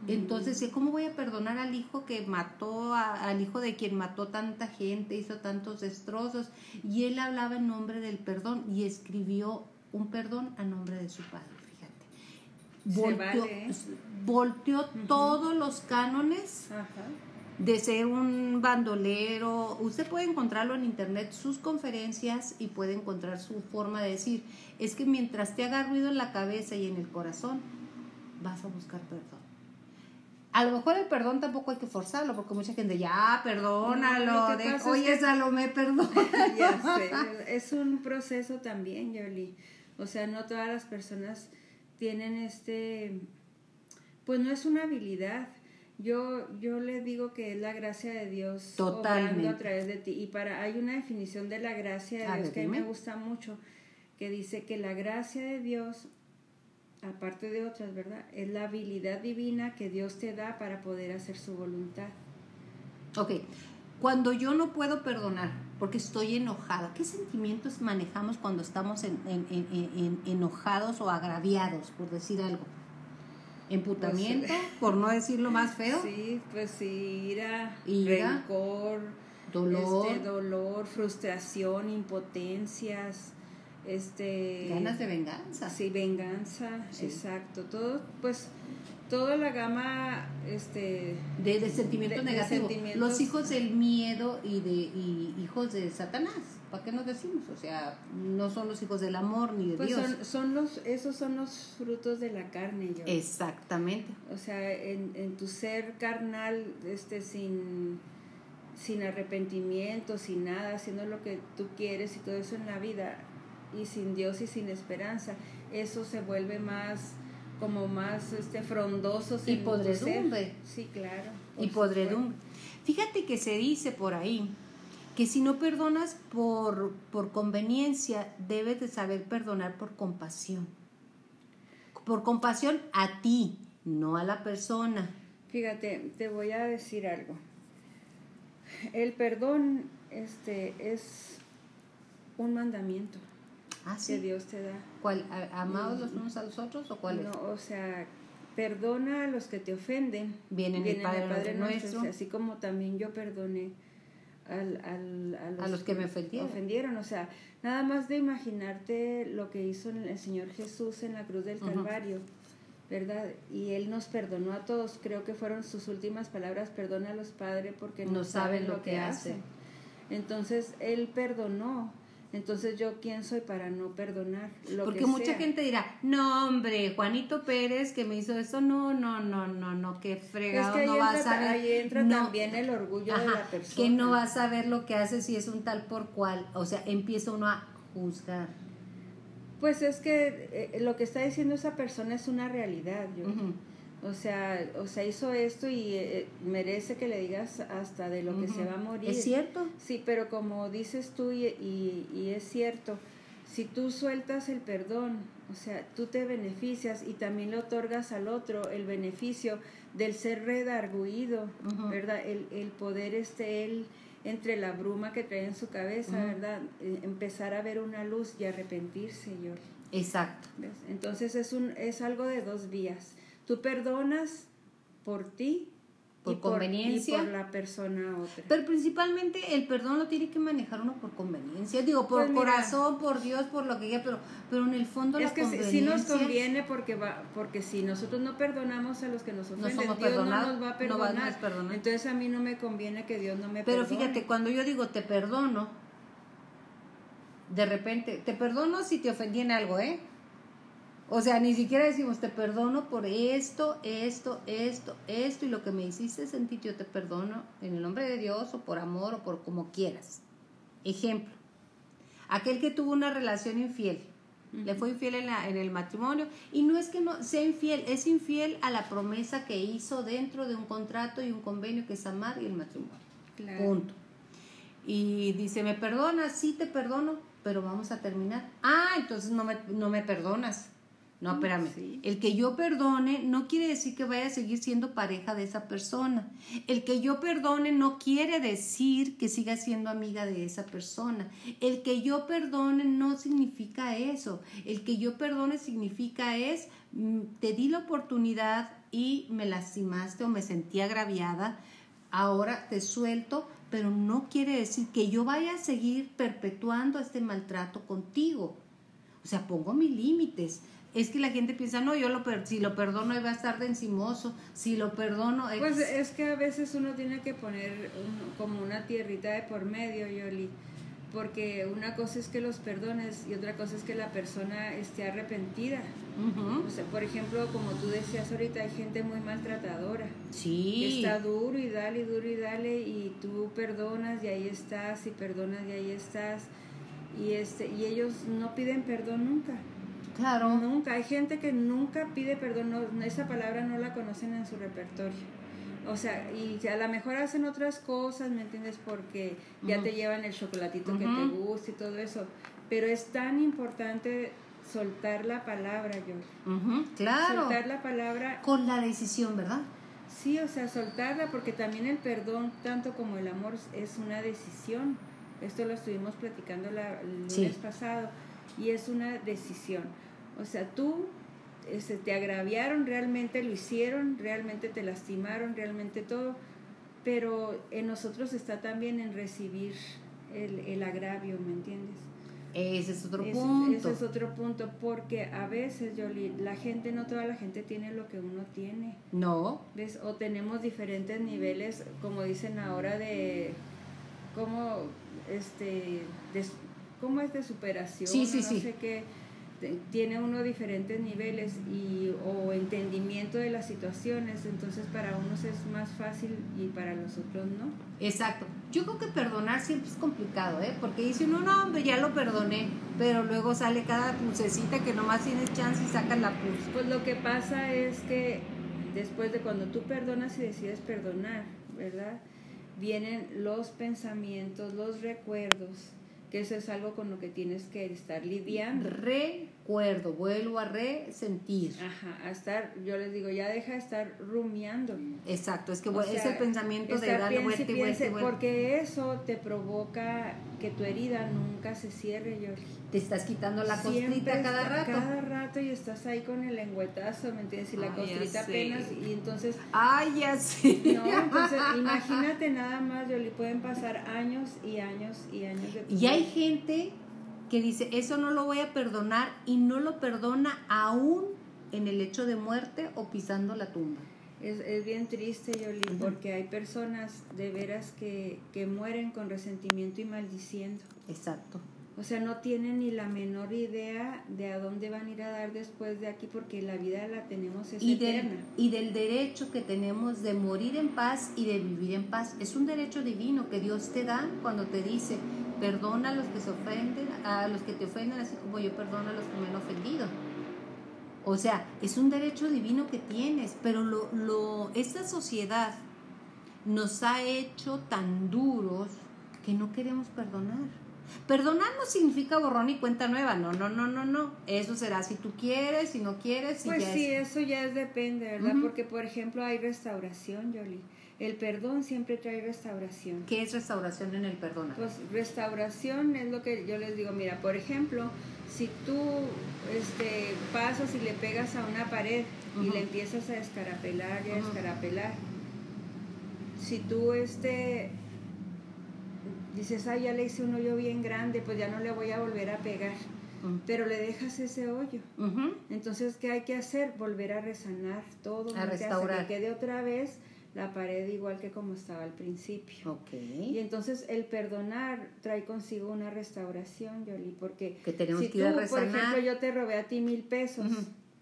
Entonces, ¿cómo voy a perdonar al hijo que mató, al hijo de quien mató tanta gente, hizo tantos destrozos? Y él hablaba en nombre del perdón y escribió un perdón a nombre de su padre, fíjate. Volteó, todos los cánones de ser un bandolero. Usted puede encontrarlo en internet, sus conferencias, y puede encontrar su forma de decir, es que mientras te haga ruido en la cabeza y en el corazón, vas a buscar perdón A lo mejor el perdón tampoco hay que forzarlo, porque mucha gente ya, perdónalo, de, pasa es oye, que- Salomé, perdón. es un proceso también, Yoli. O sea, no todas las personas tienen este, pues no es una habilidad. Yo, yo le digo que es la gracia de Dios Totalmente. a través de ti. Y para, hay una definición de la gracia de A Dios ver, que a mí me gusta mucho, que dice que la gracia de Dios, aparte de otras, ¿verdad? Es la habilidad divina que Dios te da para poder hacer su voluntad. Ok, cuando yo no puedo perdonar porque estoy enojada, ¿qué sentimientos manejamos cuando estamos en- en- en- en- en- enojados o agraviados, por decir algo? ¿Emputamiento, por no decirlo más feo? Sí, pues sí, ira, Ira, rencor, dolor, este, dolor, frustración, impotencias, este ganas de venganza. sí, venganza, Sí. exacto, todo, pues toda la gama, este, De, de sentimientos De- de negativos. sentimientos. Los hijos del miedo y de y hijos de Satanás. ¿Para qué nos decimos? O sea, no son los hijos del amor ni de pues Dios. son, son los, esos son los frutos de la carne, yo. Exactamente. O sea, en, en tu ser carnal, este, sin, sin arrepentimiento, sin nada, haciendo lo que tú quieres y todo eso en la vida, y sin Dios y sin esperanza, eso se vuelve más, como más este, frondosos Y podredumbre. Sí, claro. y podredumbre. Fíjate que se dice por ahí que si no perdonas por, por conveniencia, debes de saber perdonar por compasión. Por compasión a ti, no a la persona. Fíjate, te voy a decir algo. El perdón este, es un mandamiento Ah, que. Dios te da. ¿Cuál? ¿A- ¿Amados los unos a los otros o cuál es? No, o sea, perdona a los que te ofenden. Viene en el Padre Nuestro. o sea, así como también yo perdoné al, al- a, A los que me ofendieron. ofendieron. O sea, nada más de imaginarte lo que hizo el Señor Jesús en la cruz del. Calvario, ¿verdad? Y Él nos perdonó a todos. Creo que fueron sus últimas palabras, perdona a los padres porque no, saben lo que hacen. Entonces, Él perdonó. Entonces, ¿yo quién soy para no perdonar? Lo Porque que mucha sea? gente dirá, no hombre, Juanito Pérez que me hizo esto, no, no, no, no, no, qué Es fregado, que no entra, vas a ver. ahí entra no, también el orgullo de la persona. que no vas a ver lo que hace si es un tal por cual, o sea, empieza uno a juzgar. Pues es que eh, lo que está diciendo esa persona es una realidad. Yo. O sea, o sea, hizo esto y eh, merece que le digas hasta de lo que se va a morir. ¿Es cierto? Sí, pero como dices tú y, y- y es cierto, si tú sueltas el perdón, o sea, tú te beneficias y también le otorgas al otro el beneficio del ser redarguido. ¿verdad? El, el poder este, él, entre la bruma que trae en su cabeza. ¿verdad? Eh, empezar a ver una luz y arrepentirse, yo. Exacto. ¿Ves? Entonces es, un, es algo de dos vías. Tú perdonas por ti Por y, conveniencia. y por la persona otra. Pero principalmente el perdón lo tiene que manejar uno por conveniencia, digo, por Pues corazón, por Dios, por lo que quiera, pero, pero en el fondo es la que sí- conveniencia... sí nos conviene porque va porque si nosotros no perdonamos a los que nos ofenden, somos Dios no nos va a no perdonar. va a perdonar. Entonces a mí no me conviene que Dios no me Pero perdone. fíjate, cuando yo digo te perdono, de repente, te perdono si te ofendí en algo, ¿eh? O sea, ni siquiera decimos te perdono por esto, esto, esto, esto y lo que me hiciste sentir, yo te perdono en el nombre de Dios o por amor o por como quieras. Ejemplo, aquel que tuvo una relación infiel, le fue infiel en, la- en el matrimonio y no es que no sea infiel, es infiel a la promesa que hizo dentro de un contrato y un convenio que es amar y el matrimonio. Claro. Punto. Y dice, ¿me perdonas? Sí, te perdono, pero vamos a terminar. Ah, entonces no me, no me perdonas. No, espérame. Sí. El que yo perdone no quiere decir que vaya a seguir siendo pareja de esa persona. El que yo perdone no quiere decir que siga siendo amiga de esa persona. El que yo perdone no significa eso. El que yo perdone significa es, mm, te di la oportunidad y me lastimaste o me sentí agraviada, ahora te suelto, pero no quiere decir que yo vaya a seguir perpetuando este maltrato contigo. O sea, pongo mis límites. Es que la gente piensa, no, yo lo per si lo perdono, va a estar de encimoso. Si lo perdono, él- Pues es que a veces uno tiene que poner un- como una tierrita de por medio, Yoli, porque una cosa es que los perdones y otra cosa es que la persona esté arrepentida. O sea, por ejemplo, como tú decías ahorita, hay gente muy maltratadora. que Sí. está duro y dale, y duro y dale, y tú perdonas y ahí estás, y perdonas y ahí estás. Y, este, y ellos no piden perdón nunca. Claro. Nunca. Hay gente que nunca pide perdón, no- esa palabra no la conocen en su repertorio. O sea, y a lo mejor hacen otras cosas, ¿me entiendes? Porque ya te llevan el chocolatito que te gusta y todo eso. Pero es tan importante soltar la palabra, yo. Claro. Soltar la palabra Con la decisión, ¿verdad? Sí, o sea, soltarla, porque también el perdón, tanto como el amor, es una decisión. Esto lo estuvimos platicando la, el lunes Sí. pasado, y es una decisión. O sea, tú este, te agraviaron, realmente lo hicieron, realmente te lastimaron, realmente todo, pero en nosotros está también en recibir el, el agravio, ¿me entiendes? Ese es otro Ese- punto. ese es otro punto, porque a veces, Yoli, la gente, no toda la gente tiene lo que uno tiene. No. ¿Ves? O tenemos diferentes niveles, como dicen ahora, de cómo, este, de, cómo es de superación, Sí, sí, no sí. sé qué. Tiene uno diferentes niveles y, o entendimiento de las situaciones, entonces para unos es más fácil y para los otros no. Exacto. Yo creo que perdonar siempre es complicado, ¿eh? Porque dice uno, no, hombre, ya lo perdoné. Pero luego sale cada pulsecita que nomás tienes chance y sacas la pulse. Pues lo que pasa es que después de cuando tú perdonas y decides perdonar, ¿verdad? Vienen los pensamientos, los recuerdos, que eso es algo con lo que tienes que estar lidiando. Recuerdo, vuelvo a resentir. Ajá, a estar, yo les digo, ya deja de estar rumiando. Exacto, es que O es sea, el pensamiento de darle piense, vuelta y vuelta vuelta. Porque eso te provoca que tu herida nunca se cierre, Yoli. Te estás quitando la Siempre costrita cada está- rato. Cada rato y estás ahí con el lengüetazo, ¿me entiendes? Y la Ay, costrita apenas, y entonces Ay, ya sí. No, entonces imagínate nada más, Yoli, pueden pasar años y años y años de tu Y hay gente que dice, eso no lo voy a perdonar y no lo perdona aún en el hecho de muerte o pisando la tumba. Es, es bien triste, Yoli, porque hay personas de veras que, que mueren con resentimiento y maldiciendo. Exacto. O sea, no tienen ni la menor idea de a dónde van a ir a dar después de aquí, porque la vida la tenemos es Y eterna. del, y del derecho que tenemos de morir en paz y de vivir en paz. Es un derecho divino que Dios te da cuando te dice, perdona a los que se ofenden, a los que te ofenden, así como yo perdono a los que me han ofendido. O sea, es un derecho divino que tienes, pero lo, lo, esta sociedad nos ha hecho tan duros que no queremos perdonar. Perdonar no significa borrón y cuenta nueva, no, no, no, no, no. Eso será si tú quieres, si no quieres, si Pues ya sí, es- eso ya es depende, ¿verdad? Porque, por ejemplo, hay restauración, Yoli. El perdón siempre trae restauración. ¿Qué es restauración en el perdona? Pues restauración es lo que yo les digo, mira, por ejemplo, si tú este, pasas y le pegas a una pared y le empiezas a escarapelar y a escarapelar, si tú este, dices, ay, ya le hice un hoyo bien grande, pues ya no le voy a volver a pegar, Mm. pero le dejas ese hoyo. Entonces, ¿qué hay que hacer? Volver a resanar todo, A. Que restaurar. que quede otra vez la pared igual que como estaba al principio. Ok. Y entonces el perdonar trae consigo una restauración, Yoli, porque Que tenemos si que ir a tú, por resanar. ejemplo, yo te robé a ti mil pesos.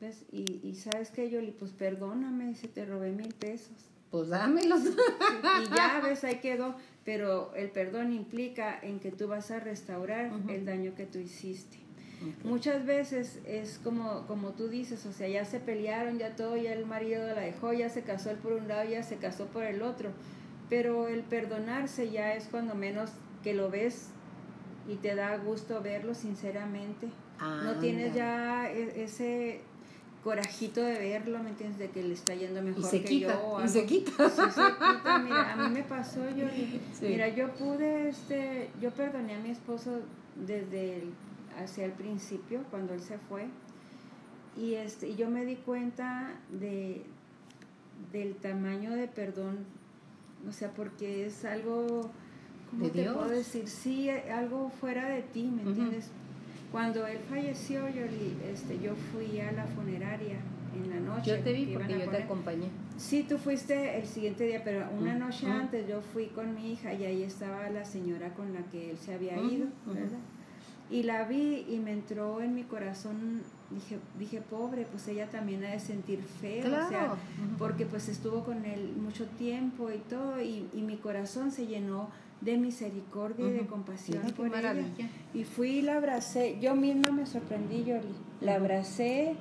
¿ves? Y, y sabes qué, Yoli, pues perdóname si te robé mil pesos. Pues dámelos. Y ya, ves, ahí quedó. Pero el perdón implica en que tú vas a restaurar el daño que tú hiciste. Muchas veces es como, como tú dices, o sea, ya se pelearon, ya todo, ya el marido la dejó, ya se casó él por un lado, ya se casó por el otro. Pero el perdonarse ya es cuando menos que lo ves y te da gusto verlo sinceramente. No tienes ya e- ese corajito de verlo, ¿me entiendes? De que le está yendo mejor Y se que quita, yo. y se quita. Sí, se quita. Mira, a mí me pasó, yo, Sí. mira, yo pude, este, yo perdoné a mi esposo desde el, hacia el principio, cuando él se fue, y este, y yo me di cuenta de del tamaño de perdón, o sea, porque es algo, ¿cómo De te Dios. puedo decir? Sí, algo fuera de ti, ¿me entiendes? Cuando él falleció, yo, este, yo fui a la funeraria en la noche. Yo te vi porque yo te acompañé. Sí, tú fuiste el siguiente día, pero una noche antes yo fui con mi hija y ahí estaba la señora con la que él se había ido, ¿verdad? Y la vi y me entró en mi corazón, dije, dije, pobre, pues ella también ha de sentir feo, o sea, porque pues estuvo con él mucho tiempo y todo, y, y mi corazón se llenó de misericordia y de compasión por ella. Y fui y la abracé, yo misma me sorprendí, yo la abracé,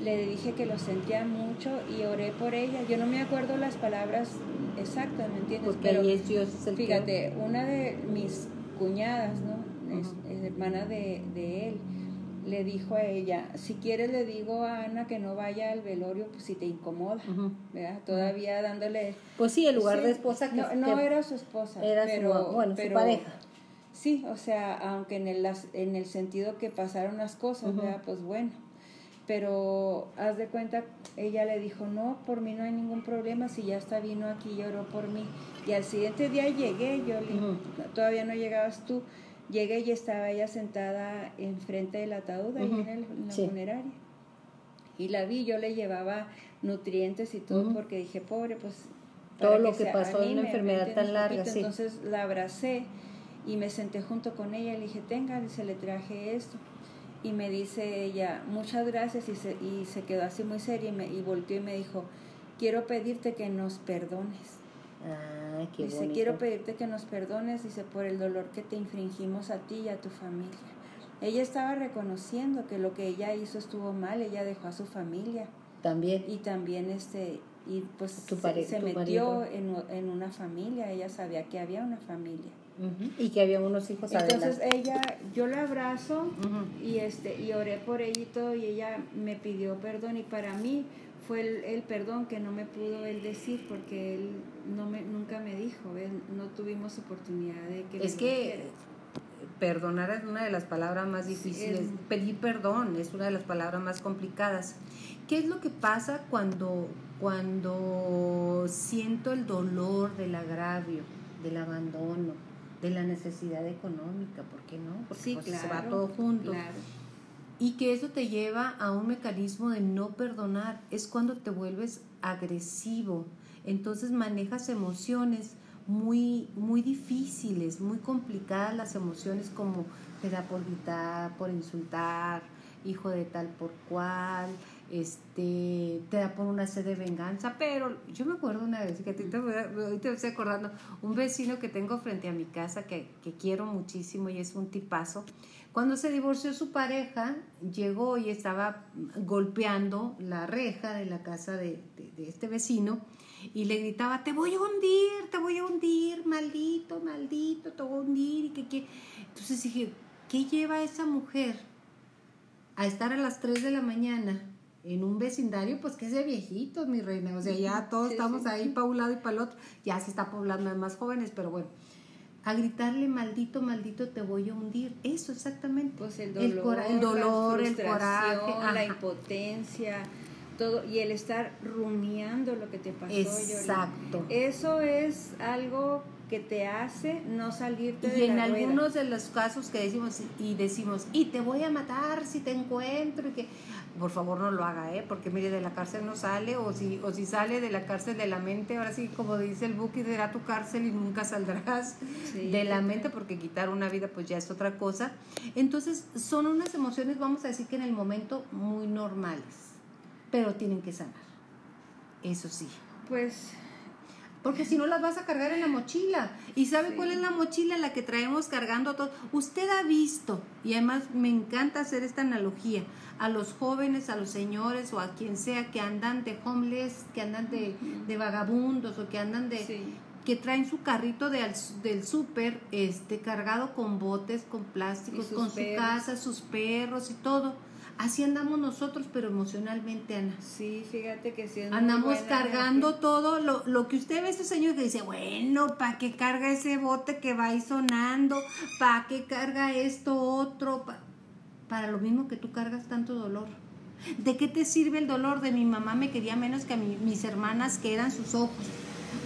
le dije que lo sentía mucho y oré por ella. Yo no me acuerdo las palabras exactas, ¿me entiendes? Porque Pero es Dios es el fíjate, una de mis cuñadas, ¿no? es, hermana de, él, le dijo a ella, si quieres le digo a Ana que no vaya al velorio, pues si te incomoda, ¿verdad? Todavía dándole... Pues sí, el lugar de esposa que... No, no era su esposa, era pero, su, bueno, su pareja. Sí, o sea, aunque en el, en el sentido que pasaron las cosas, Pues bueno pero haz de cuenta, ella le dijo, no, por mí no hay ningún problema, si ya está vino aquí y oró por mí. Y al siguiente día llegué, yo todavía no llegabas tú, llegué y estaba ella sentada enfrente del ataúd, ahí en, la funeraria. Y la vi, yo le llevaba nutrientes y todo, porque dije, pobre, pues... Todo lo que, pasó en una enfermedad tan larga, sí. Entonces la abracé y me senté junto con ella y le dije, tenga, y se le traje esto y me dice ella, muchas gracias, y se, y se quedó así muy seria y, me, y volteó y me dijo, quiero pedirte que nos perdones. Ah, qué dice, quiero pedirte que nos perdones, dice, por el dolor que te infringimos a ti y a tu familia. Ella estaba reconociendo que lo que ella hizo estuvo mal, ella dejó a su familia. También. Y también este, y pues se, metió en, en una familia, ella sabía que había una familia. Y que había unos hijos Entonces ella, yo la abrazo y este y oré por ella y todo y ella me pidió perdón y para mí fue el, perdón que no me pudo él decir porque él no me nunca me dijo, no tuvimos oportunidad de que Es que perdonar es una de las palabras más difíciles, pedir perdón es una de las palabras más complicadas. ¿Qué es lo que pasa cuando cuando siento el dolor del agravio, del abandono? de la necesidad económica, ¿por qué no? Porque sí, pues, se va todo junto. Y que eso te lleva a un mecanismo de no perdonar, es cuando te vuelves agresivo, entonces manejas emociones muy, muy difíciles, muy complicadas las emociones como te da por gritar, por insultar, hijo de tal por cual, este, te da por una sed de venganza, pero yo me acuerdo una vez, que te, te estoy acordando, un vecino que tengo frente a mi casa que, que quiero muchísimo y es un tipazo, cuando se divorció su pareja, llegó y estaba golpeando la reja de la casa de, de, este vecino y le gritaba, te voy a hundir, te voy a hundir, maldito, maldito, te voy a hundir. Y que, que... Entonces dije, ¿qué lleva a esa mujer a estar a las 3 de la mañana en un vecindario, pues que es de viejitos, mi reina. O sea, ya todos estamos ahí para un lado y para el otro. Ya se está poblando de más jóvenes, pero bueno. A gritarle, maldito, maldito, te voy a hundir. Eso exactamente. Pues el dolor, el, dolor, el coraje. La impotencia, todo. Y el estar rumiando lo que te pasó. Exacto. Eso es algo que te hace no salirte de y en algunos de los casos que decimos y decimos y te voy a matar si te encuentro y que por favor no lo haga, ¿eh? porque mire, de la cárcel no sale, o si, o si sale de la cárcel de la mente, ahora sí, como dice el Buki, será tu cárcel y nunca saldrás de la mente, porque quitar una vida pues ya es otra cosa. Entonces, son unas emociones, vamos a decir que en el momento muy normales, pero tienen que sanar, eso sí. Pues porque si no las vas a cargar en la mochila. ¿Y sabe cuál es la mochila? La que traemos cargando todo. Usted ha visto, y además me encanta hacer esta analogía, a los jóvenes, a los señores o a quien sea que andan de homeless, que andan de, vagabundos o que andan de... que traen su carrito de, del súper este, cargado con botes, con plásticos, con su casa, sus perros y todo Así andamos nosotros, pero emocionalmente, Ana. Sí, fíjate que sí. Andamos cargando todo lo, lo que usted ve, este señor que dice, bueno, ¿para qué carga ese bote que va ahí sonando? ¿Para qué carga esto otro? para lo mismo que tú cargas tanto dolor. ¿De qué te sirve el dolor de mi mamá me quería menos que a mis hermanas que eran sus ojos?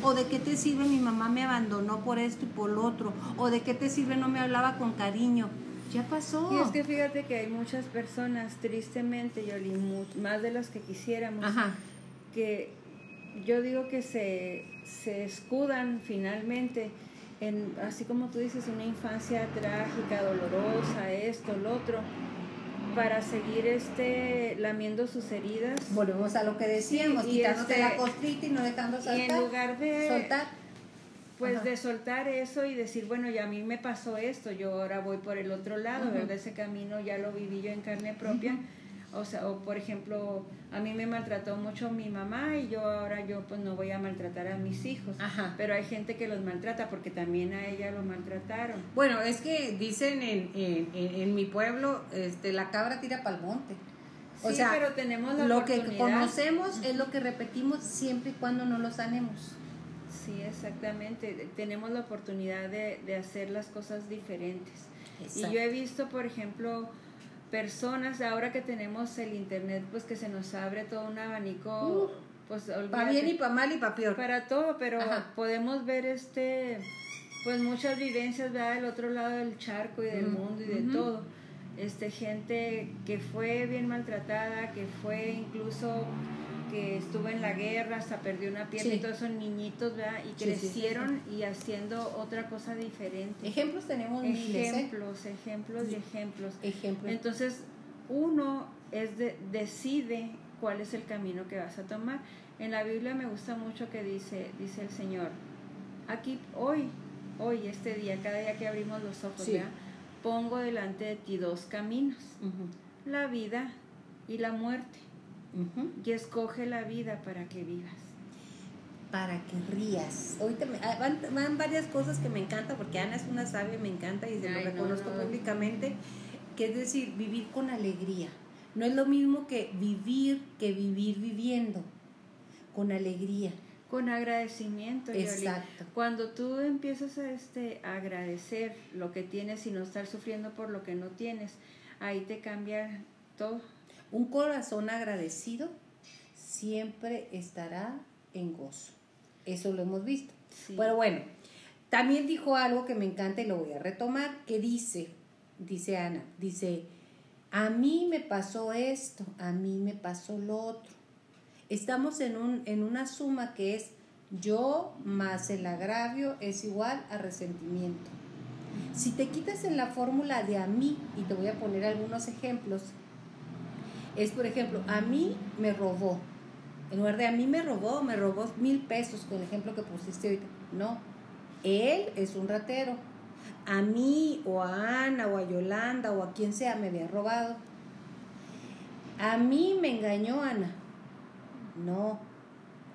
¿O de qué te sirve mi mamá me abandonó por esto y por lo otro? ¿O de qué te sirve no me hablaba con cariño? Ya pasó. Y es que fíjate que hay muchas personas, tristemente, Yoli, más de las que quisiéramos, que yo digo que se, se escudan finalmente en, así como tú dices, una infancia trágica, dolorosa, esto, lo otro, para seguir este lamiendo sus heridas. Volvemos a lo que decíamos, Sí, quitándote este- la costrita y no dejando saltar. Y en lugar de soltar. Pues Ajá. de soltar eso y decir, bueno, ya a mí me pasó esto, yo ahora voy por el otro lado. ¿verdad? Ese camino ya lo viví yo en carne propia. O sea, o por ejemplo, a mí me maltrató mucho mi mamá y yo ahora yo pues no voy a maltratar a mis hijos. Ajá. Pero hay gente que los maltrata porque también a ella lo maltrataron. Bueno, es que dicen en, en, en- en mi pueblo, este, la cabra tira pa'l monte. O sí, sea, pero tenemos la Lo que conocemos es lo que repetimos siempre y cuando no lo sanemos. Sí, exactamente. Tenemos la oportunidad de, de hacer las cosas diferentes. Y yo he visto, por ejemplo, personas, ahora que tenemos el internet, pues que se nos abre todo un abanico, pues Para bien y para mal y para peor. para todo, pero Ajá. podemos ver este, pues muchas vivencias, ¿verdad? Del otro lado del charco y del mundo y de todo. Este, gente que fue bien maltratada, que fue incluso que estuvo en la guerra, hasta perdió una pierna Sí. y todos son niñitos, ¿verdad? Y Sí, sí, sí, crecieron y haciendo otra cosa diferente. Ejemplos tenemos miles, ¿eh? Ejemplos, ejemplos y ejemplos. Ejemplos. Entonces, uno es de, decide cuál es el camino que vas a tomar. En la Biblia me gusta mucho que dice, dice el Señor, aquí hoy, hoy, este día, cada día que abrimos los ojos. ¿verdad? pongo delante de ti dos caminos, la vida y la muerte. Y escoge la vida para que vivas. Para que rías. Ahorita me- ah, van, van varias cosas que me encantan, porque Ana es una sabia, me encanta y se lo Ay, reconozco no. públicamente, que es decir, vivir con alegría. No es lo mismo que vivir que vivir viviendo, con alegría. Con agradecimiento, Yoli. Exacto. Cuando tú empiezas a, este, a agradecer lo que tienes y no estar sufriendo por lo que no tienes, ahí te cambia todo. Un corazón agradecido siempre estará en gozo. Eso lo hemos visto. Sí. Pero bueno, también dijo algo que me encanta y lo voy a retomar, que dice, dice Ana, dice, a mí me pasó esto, a mí me pasó lo otro. Estamos en, un, en una suma que es yo más el agravio es igual a resentimiento. Si te quitas en la fórmula de a mí, y te voy a poner algunos ejemplos, es por ejemplo, a mí me robó. En lugar de a mí me robó, me robó mil pesos, con el ejemplo que pusiste ahorita. No, él es un ratero. A mí o a Ana o a Yolanda o a quien sea me había robado. A mí me engañó Ana. No.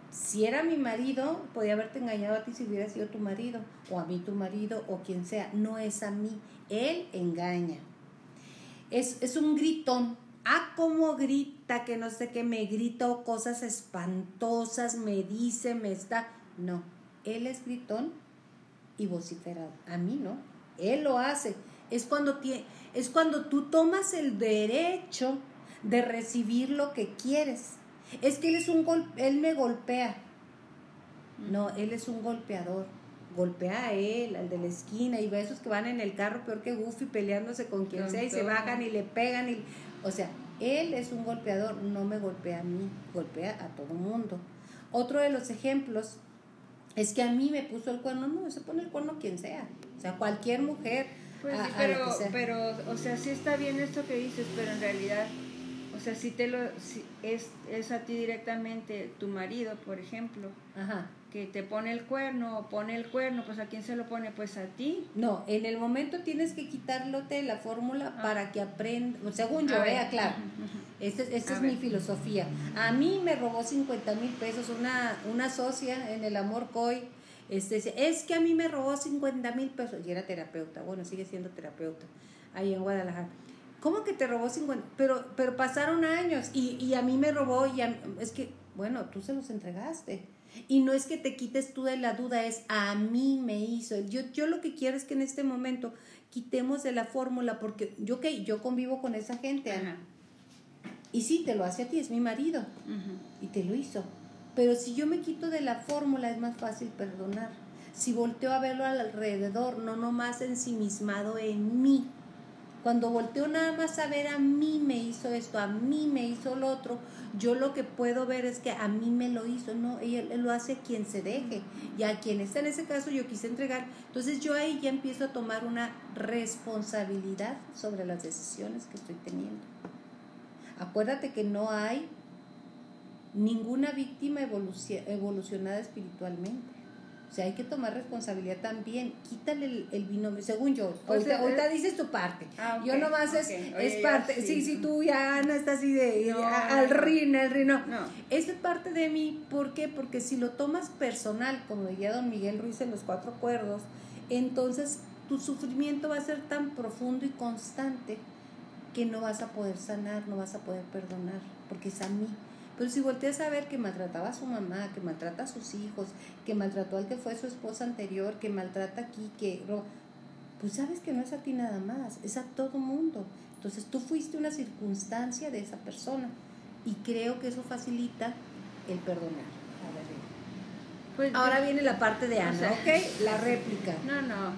Si era mi marido, podía haberte engañado a ti si hubiera sido tu marido, o a mí tu marido, o quien sea. No es a mí. Él engaña. Es, es un gritón. Ah, cómo grita, que no sé qué, me grita o cosas espantosas, me dice, me está. No, él es gritón y vociferado. A mí no. Él lo hace. Es cuando, tie- es cuando tú tomas el derecho de recibir lo que quieres. Es que él es un gol, él me golpea. No, él es un golpeador. Golpea a él, al de la esquina, y ve esos que van en el carro peor que Goofy peleándose con quien sea y se bajan y le pegan. Y, o sea, él es un golpeador, no me golpea a mí, golpea a todo mundo. Otro de los ejemplos es que a mí me puso el cuerno, no, se pone el cuerno quien sea. O sea, cualquier mujer. Pues a- a pero, pero, o sea, sí está bien esto que dices, pero en realidad, o sea, si te lo, si es, es a ti directamente tu marido, por ejemplo, Ajá. Que te pone el cuerno o pone el cuerno, pues a quién se lo pone, pues a ti. No, en el momento tienes que quitarlote la fórmula Ah. para que aprenda, según yo, vea, claro. ujú, ujú. Esta, esta es ver. mi filosofía. A mí me robó 50 mil pesos una, una socia en el Amor Coy. Este, es que a mí me robó 50 mil pesos. Y era terapeuta. Bueno, sigue siendo terapeuta. Ahí en Guadalajara. ¿Cómo que te robó 50? Pero, pero pasaron años y, y a mí me robó y a- es que, bueno, tú se los entregaste. Y no es que te quites tú de la duda, es a mí me hizo. Yo, yo lo que quiero es que en este momento quitemos de la fórmula porque yo que yo convivo con esa gente, Ana. Y sí, te lo hace a ti, es mi marido. Y te lo hizo. Pero si yo me quito de la fórmula, es más fácil perdonar. Si volteo a verlo al alrededor, no nomás ensimismado en mí. Cuando volteo nada más a ver a mí me hizo esto, a mí me hizo lo otro, yo lo que puedo ver es que a mí me lo hizo, no, él, lo hace quien se deje y a quien está en ese caso yo quise entregar. Entonces yo ahí ya empiezo a tomar una responsabilidad sobre las decisiones que estoy teniendo. Acuérdate que no hay ninguna víctima evolucionada espiritualmente. O sea, hay que tomar responsabilidad también. Quítale el, el binomio, según yo. Pues ahorita, dices tu parte. Ah, yo nomás es, es parte. Sí, sí, tú ya Ana está así de al rin, al rin. No. Es parte de mí. ¿Por qué? Porque si lo tomas personal, como decía don Miguel Ruiz en los cuatro acuerdos, entonces tu sufrimiento va a ser tan profundo y constante que no vas a poder sanar, no vas a poder perdonar, porque es a mí. Pero si volteas a ver que maltrataba a su mamá, que maltrata a sus hijos, que maltrató al que fue su esposa anterior, que maltrata aquí, que... Pues sabes que no es a ti nada más, es a todo mundo. Entonces tú fuiste una circunstancia de esa persona y creo que eso facilita el perdonar. Pues Ahora viene la parte de Ana, ¿ok? La réplica. No, no.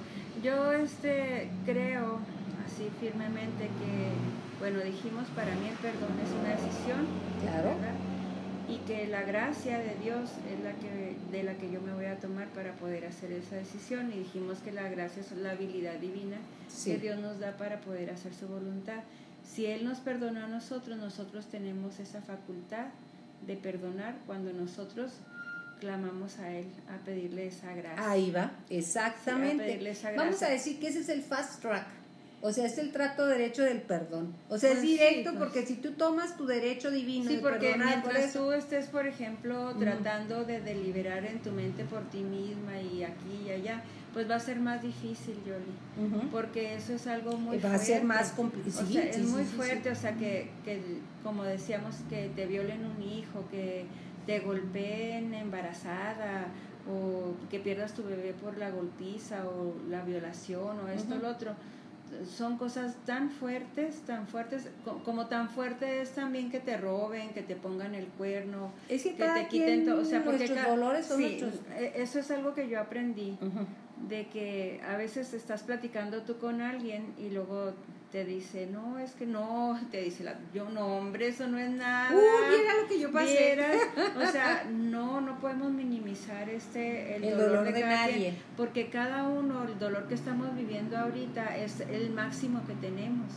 Yo este creo así firmemente que, bueno, dijimos para mí el perdón es una decisión. Claro y que la gracia de Dios es la que de la que yo me voy a tomar para poder hacer esa decisión y dijimos que la gracia es la habilidad divina que Dios nos da para poder hacer su voluntad. Si él nos perdonó a nosotros, nosotros tenemos esa facultad de perdonar cuando nosotros clamamos a él a pedirle esa gracia. Ahí va, exactamente. Vamos a decir que ese es el fast track. O sea, es el trato derecho del perdón. O sea, es pues directo pues. porque si tú tomas tu derecho divino. Sí, porque mientras tú estés, por ejemplo, tratando de deliberar en tu mente por ti misma y aquí y allá, pues va a ser más difícil, Yoli. Porque eso es algo muy fuerte. Va a ser más complicado. O sea, es muy fuerte, o sea, que, que, como decíamos, que te violen un hijo, que te golpeen embarazada o que pierdas tu bebé por la golpiza o la violación o esto o lo otro son cosas tan fuertes, tan fuertes, como tan fuerte es también que te roben, que te pongan el cuerno, es que, te quiten todo, o sea, porque dolores son sí, e, Eso es algo que yo aprendí, de que a veces estás platicando tú con alguien y luego te dice, no, es que no, te dice, la, yo no, hombre, eso no es nada. Uy, mira lo que yo pasé. o sea, no, no podemos minimizar este, el, dolor, de, nadie. porque cada uno, el dolor que estamos viviendo ahorita es el máximo que tenemos,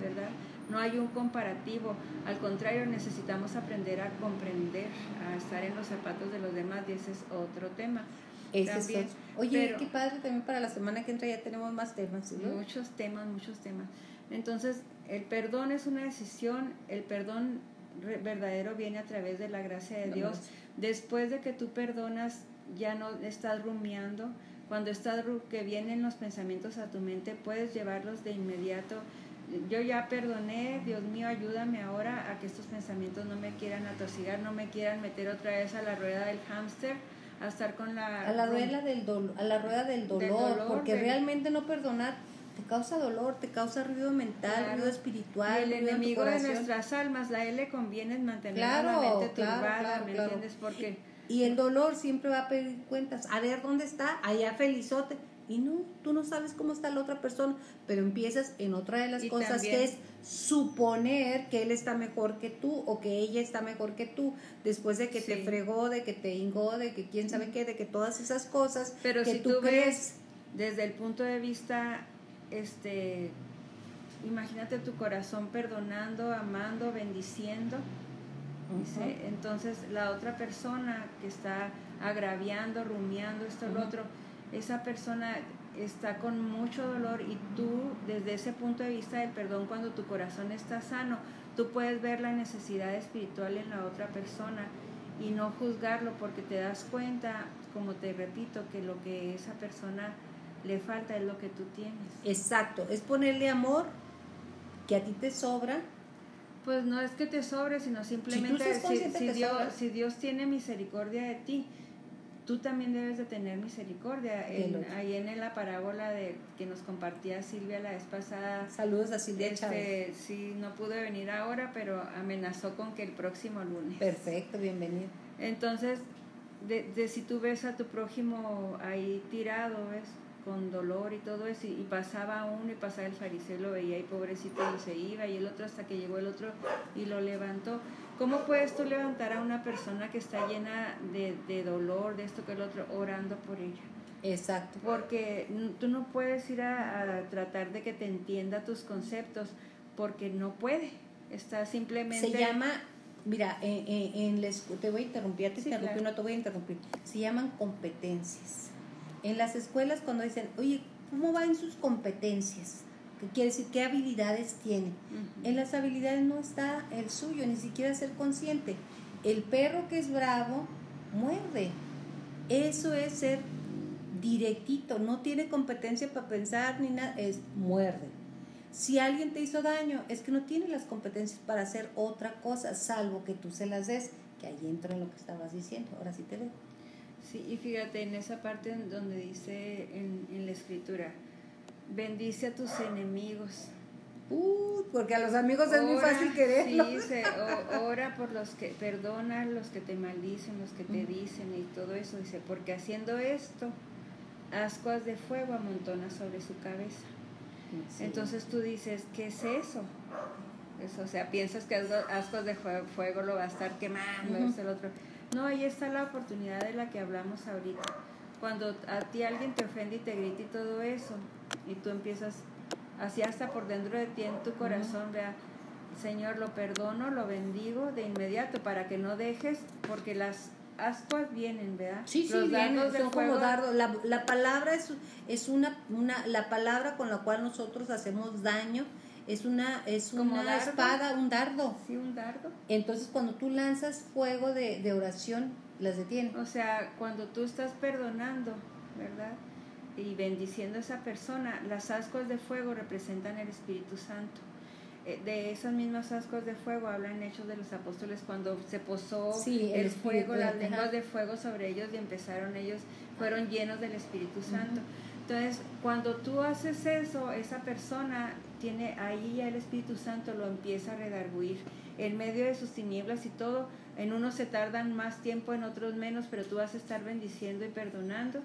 ¿verdad? No hay un comparativo, al contrario, necesitamos aprender a comprender, a estar en los zapatos de los demás, y ese es otro tema. Ese Oye, qué padre también para la semana que entra ya tenemos más temas. Muchos temas, muchos temas. Entonces, el perdón es una decisión, el perdón verdadero viene a través de la gracia de Dios. Después de que tú perdonas, ya no estás rumiando. Cuando estás que vienen los pensamientos a tu mente, puedes llevarlos de inmediato. Yo ya perdoné, Dios mío, ayúdame ahora a que estos pensamientos no me quieran atosigar, no me quieran meter otra vez a la rueda del hámster a estar con la... A la rueda del, dolor, a la rueda del dolor, porque realmente no perdonar te causa dolor, te causa ruido mental, ruido espiritual. Y el enemigo de nuestras almas, la L conviene mantener la mente turbada, ¿me entiendes? Porque... Y el dolor siempre va a pedir cuentas. A ver dónde está, allá felizote. Y no, tú no sabes cómo está la otra persona, pero empiezas en otra de las cosas que es suponer que él está mejor que tú o que ella está mejor que tú, después de que te fregó, de que te ingó, de que quién sabe qué, de que todas esas cosas pero si tú, crees desde el punto de vista este imagínate tu corazón perdonando, amando, bendiciendo. entonces la otra persona que está agraviando, rumiando esto, lo otro, esa persona está con mucho dolor y tú desde ese punto de vista del perdón, cuando tu corazón está sano, tú puedes ver la necesidad espiritual en la otra persona y no juzgarlo porque te das cuenta, como te repito, que lo que esa persona le falta es lo que tú tienes. Exacto, es ponerle amor que a ti te sobra. Pues no es que te sobre, sino simplemente si, Dios, si Dios tiene misericordia de ti, tú también debes de tener misericordia. ahí en la parábola de que nos compartía Silvia la vez pasada. Saludos a Silvia este, Sí, no pude venir ahora, pero amenazó con que el próximo lunes. Perfecto, bienvenido. Entonces, de, de si tú ves a tu prójimo ahí tirado, ¿ves? Con dolor y todo eso, y, pasaba uno y pasaba el fariseo, lo veía y pobrecito y se iba, y el otro hasta que llegó el otro y lo levantó. ¿Cómo puedes tú levantar a una persona que está llena de, de dolor, de esto que el otro, orando por ella? Exacto. Porque tú no puedes ir a, tratar de que te entienda tus conceptos, porque no puede. Está simplemente... Se llama, mira, en, les, te voy a interrumpir, te no te voy a interrumpir. Se llaman competencias. En las escuelas cuando dicen, oye, ¿cómo van sus competencias? ¿Qué quiere decir? ¿Qué habilidades tiene? En las habilidades no está el suyo, ni siquiera ser consciente. El perro que es bravo muerde. Eso es ser directito, no tiene competencia para pensar ni nada, es muerde. Si alguien te hizo daño, es que no tiene las competencias para hacer otra cosa, salvo que tú se las des, que ahí entra en lo que estabas diciendo. Ahora sí te veo. Sí, y fíjate en esa parte donde dice en, la escritura, bendice a tus enemigos. Uh, porque a los amigos es muy fácil quererlos. Sí, dice, ora por los que, perdona los que te maldicen, los que te dicen y todo eso. Dice, porque haciendo esto, ascuas de fuego amontona sobre su cabeza. Entonces tú dices, ¿qué es eso? eso? O sea, piensas que ascuas de fuego lo va a estar quemando, el otro. No, ahí está la oportunidad de la que hablamos ahorita. Cuando a ti alguien te ofende y te grita y todo eso, y tú empiezas así hasta por dentro de ti en tu corazón, vea, Señor, lo perdono, lo bendigo de inmediato para que no dejes, porque las ascuas vienen, ¿verdad? Sí, sí, vienen, son como dardos. La, la, palabra es, es una, una, la palabra con la cual nosotros hacemos daño es una, es una espada, un dardo. Sí, un dardo. Entonces cuando tú lanzas fuego de, de oración, las detiene. O sea, cuando tú estás perdonando, ¿verdad? Y bendiciendo a esa persona, las ascuas de fuego representan el Espíritu Santo. Eh, de esas mismas ascuas de fuego hablan Hechos de los Apóstoles cuando se posó el, fuego, las lenguas de fuego sobre ellos y empezaron ellos, fueron llenos del Espíritu Santo. Entonces, cuando tú haces eso, esa persona tiene ahí ya el Espíritu Santo lo empieza a redarguir en medio de sus tinieblas y todo. En unos se tardan más tiempo, en otros menos, pero tú vas a estar bendiciendo y perdonando.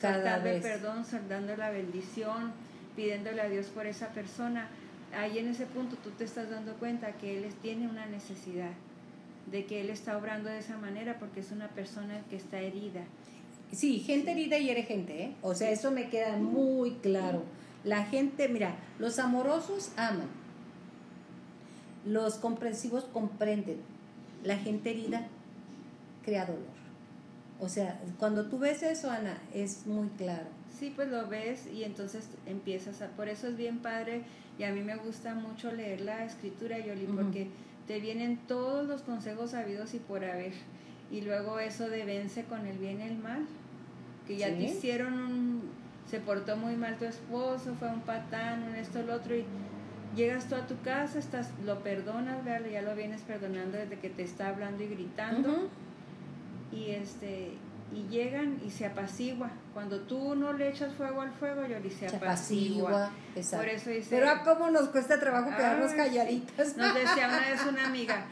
Cada vez. perdón, dando la bendición, pidiéndole a Dios por esa persona ahí en ese punto tú te estás dando cuenta que Él tiene una necesidad, de que Él está obrando de esa manera porque es una persona que está herida. Sí, gente herida y eres gente, ¿eh? O sea, eso me queda muy claro. La gente, mira, los amorosos aman, los comprensivos comprenden, la gente herida crea dolor. O sea, cuando tú ves eso, Ana, es muy claro. Sí, pues lo ves y entonces empiezas a... Por eso es bien padre y a mí me gusta mucho leer la escritura, Yoli, porque te vienen todos los consejos sabidos y por haber. Y luego eso de vence con el bien y el mal. Que ya te hicieron un... Se portó muy mal tu esposo, fue un patán, un esto, lo otro, y llegas tú a tu casa, estás, lo perdonas, ya lo vienes perdonando desde que te está hablando y gritando. Y este y llegan y se apacigua. Cuando tú no le echas fuego al fuego, Yoli, se, se apacigua. Por eso dice, Pero a cómo nos cuesta trabajo quedarnos calladitas. Nos decía una vez una amiga,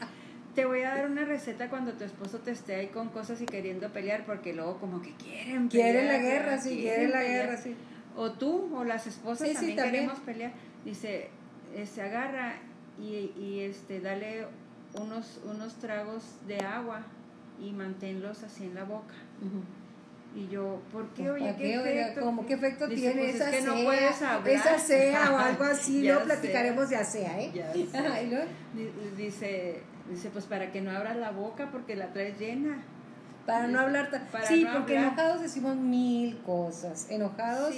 te voy a dar una receta cuando tu esposo te esté ahí con cosas y queriendo pelear, porque luego como que quieren pelear. Quieren la guerra, sí, quieren, la guerra, sí. O tú o las esposas también, queremos pelear. Dice, eh, se agarra y, y este dale unos, unos tragos de agua y manténlos así en la boca. Y yo, ¿por qué? Oye, ¿qué, efecto? ¿Cómo, ¿Qué efecto tiene pues esa es que no puedes hablar. Esa sea o algo así, luego platicaremos de ASEA, ¿eh? dice, dice, pues para que no abras la boca porque la traes llena. Para no hablar Sí, porque enojados decimos mil cosas. Enojados,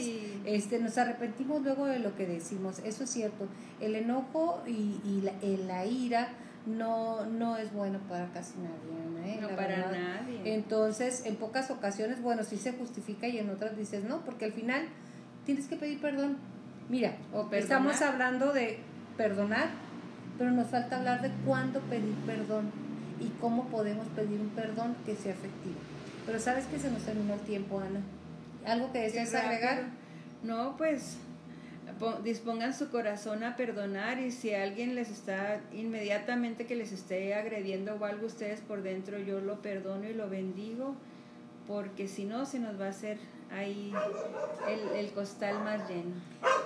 este, nos arrepentimos luego de lo que decimos. Eso es cierto. El enojo y, y la, la ira no, no es bueno para casi nadie, ¿eh? No para nadie. Entonces, en pocas ocasiones, bueno, sí se justifica y en otras dices no, porque al final tienes que pedir perdón. Mira, estamos hablando de perdonar, pero nos falta hablar de cuándo pedir perdón y cómo podemos pedir un perdón que sea efectivo. Pero sabes que se nos terminó el tiempo, Ana. ¿Algo que deseas agregar? No, pues dispongan su corazón a perdonar y si alguien les está inmediatamente que les esté agrediendo o algo ustedes por dentro, yo lo perdono y lo bendigo porque si no se nos va a hacer ahí el, el, costal más lleno.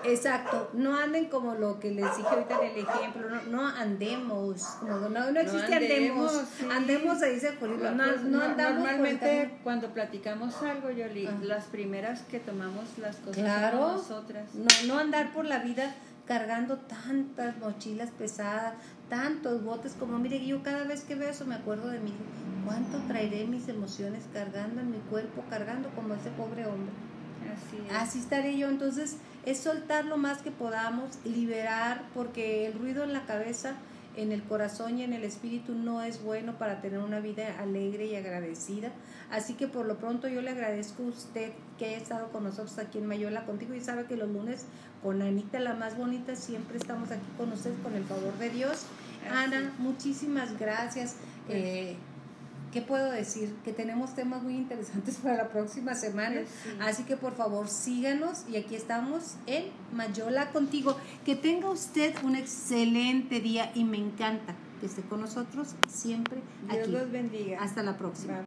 Exacto, no anden como lo que les dije ahorita en el ejemplo, no, no andemos, no, no, no existe andemos, andemos, se dice no, no, andamos. Normalmente cuando platicamos algo, yo las primeras que tomamos las cosas claro, nosotras. No, no andar por la vida cargando tantas mochilas pesadas, tantos botes, como mire, yo cada vez que veo eso me acuerdo de mí, cuánto traeré mis emociones cargando en mi cuerpo, cargando como ese pobre hombre. Así, es. Así estaré yo, entonces es soltar lo más que podamos, liberar, porque el ruido en la cabeza, en el corazón y en el espíritu no es bueno para tener una vida alegre y agradecida. Así que por lo pronto yo le agradezco a usted que haya estado con nosotros aquí en Mayola contigo y sabe que los lunes con Anita la más bonita siempre estamos aquí con usted con el favor de Dios. Ana, muchísimas gracias. Eh, ¿qué puedo decir? Que tenemos temas muy interesantes para la próxima semana. Así que por favor síganos y aquí estamos en Mayola contigo. Que tenga usted un excelente día y me encanta que esté con nosotros siempre. Dios los bendiga. Hasta la próxima.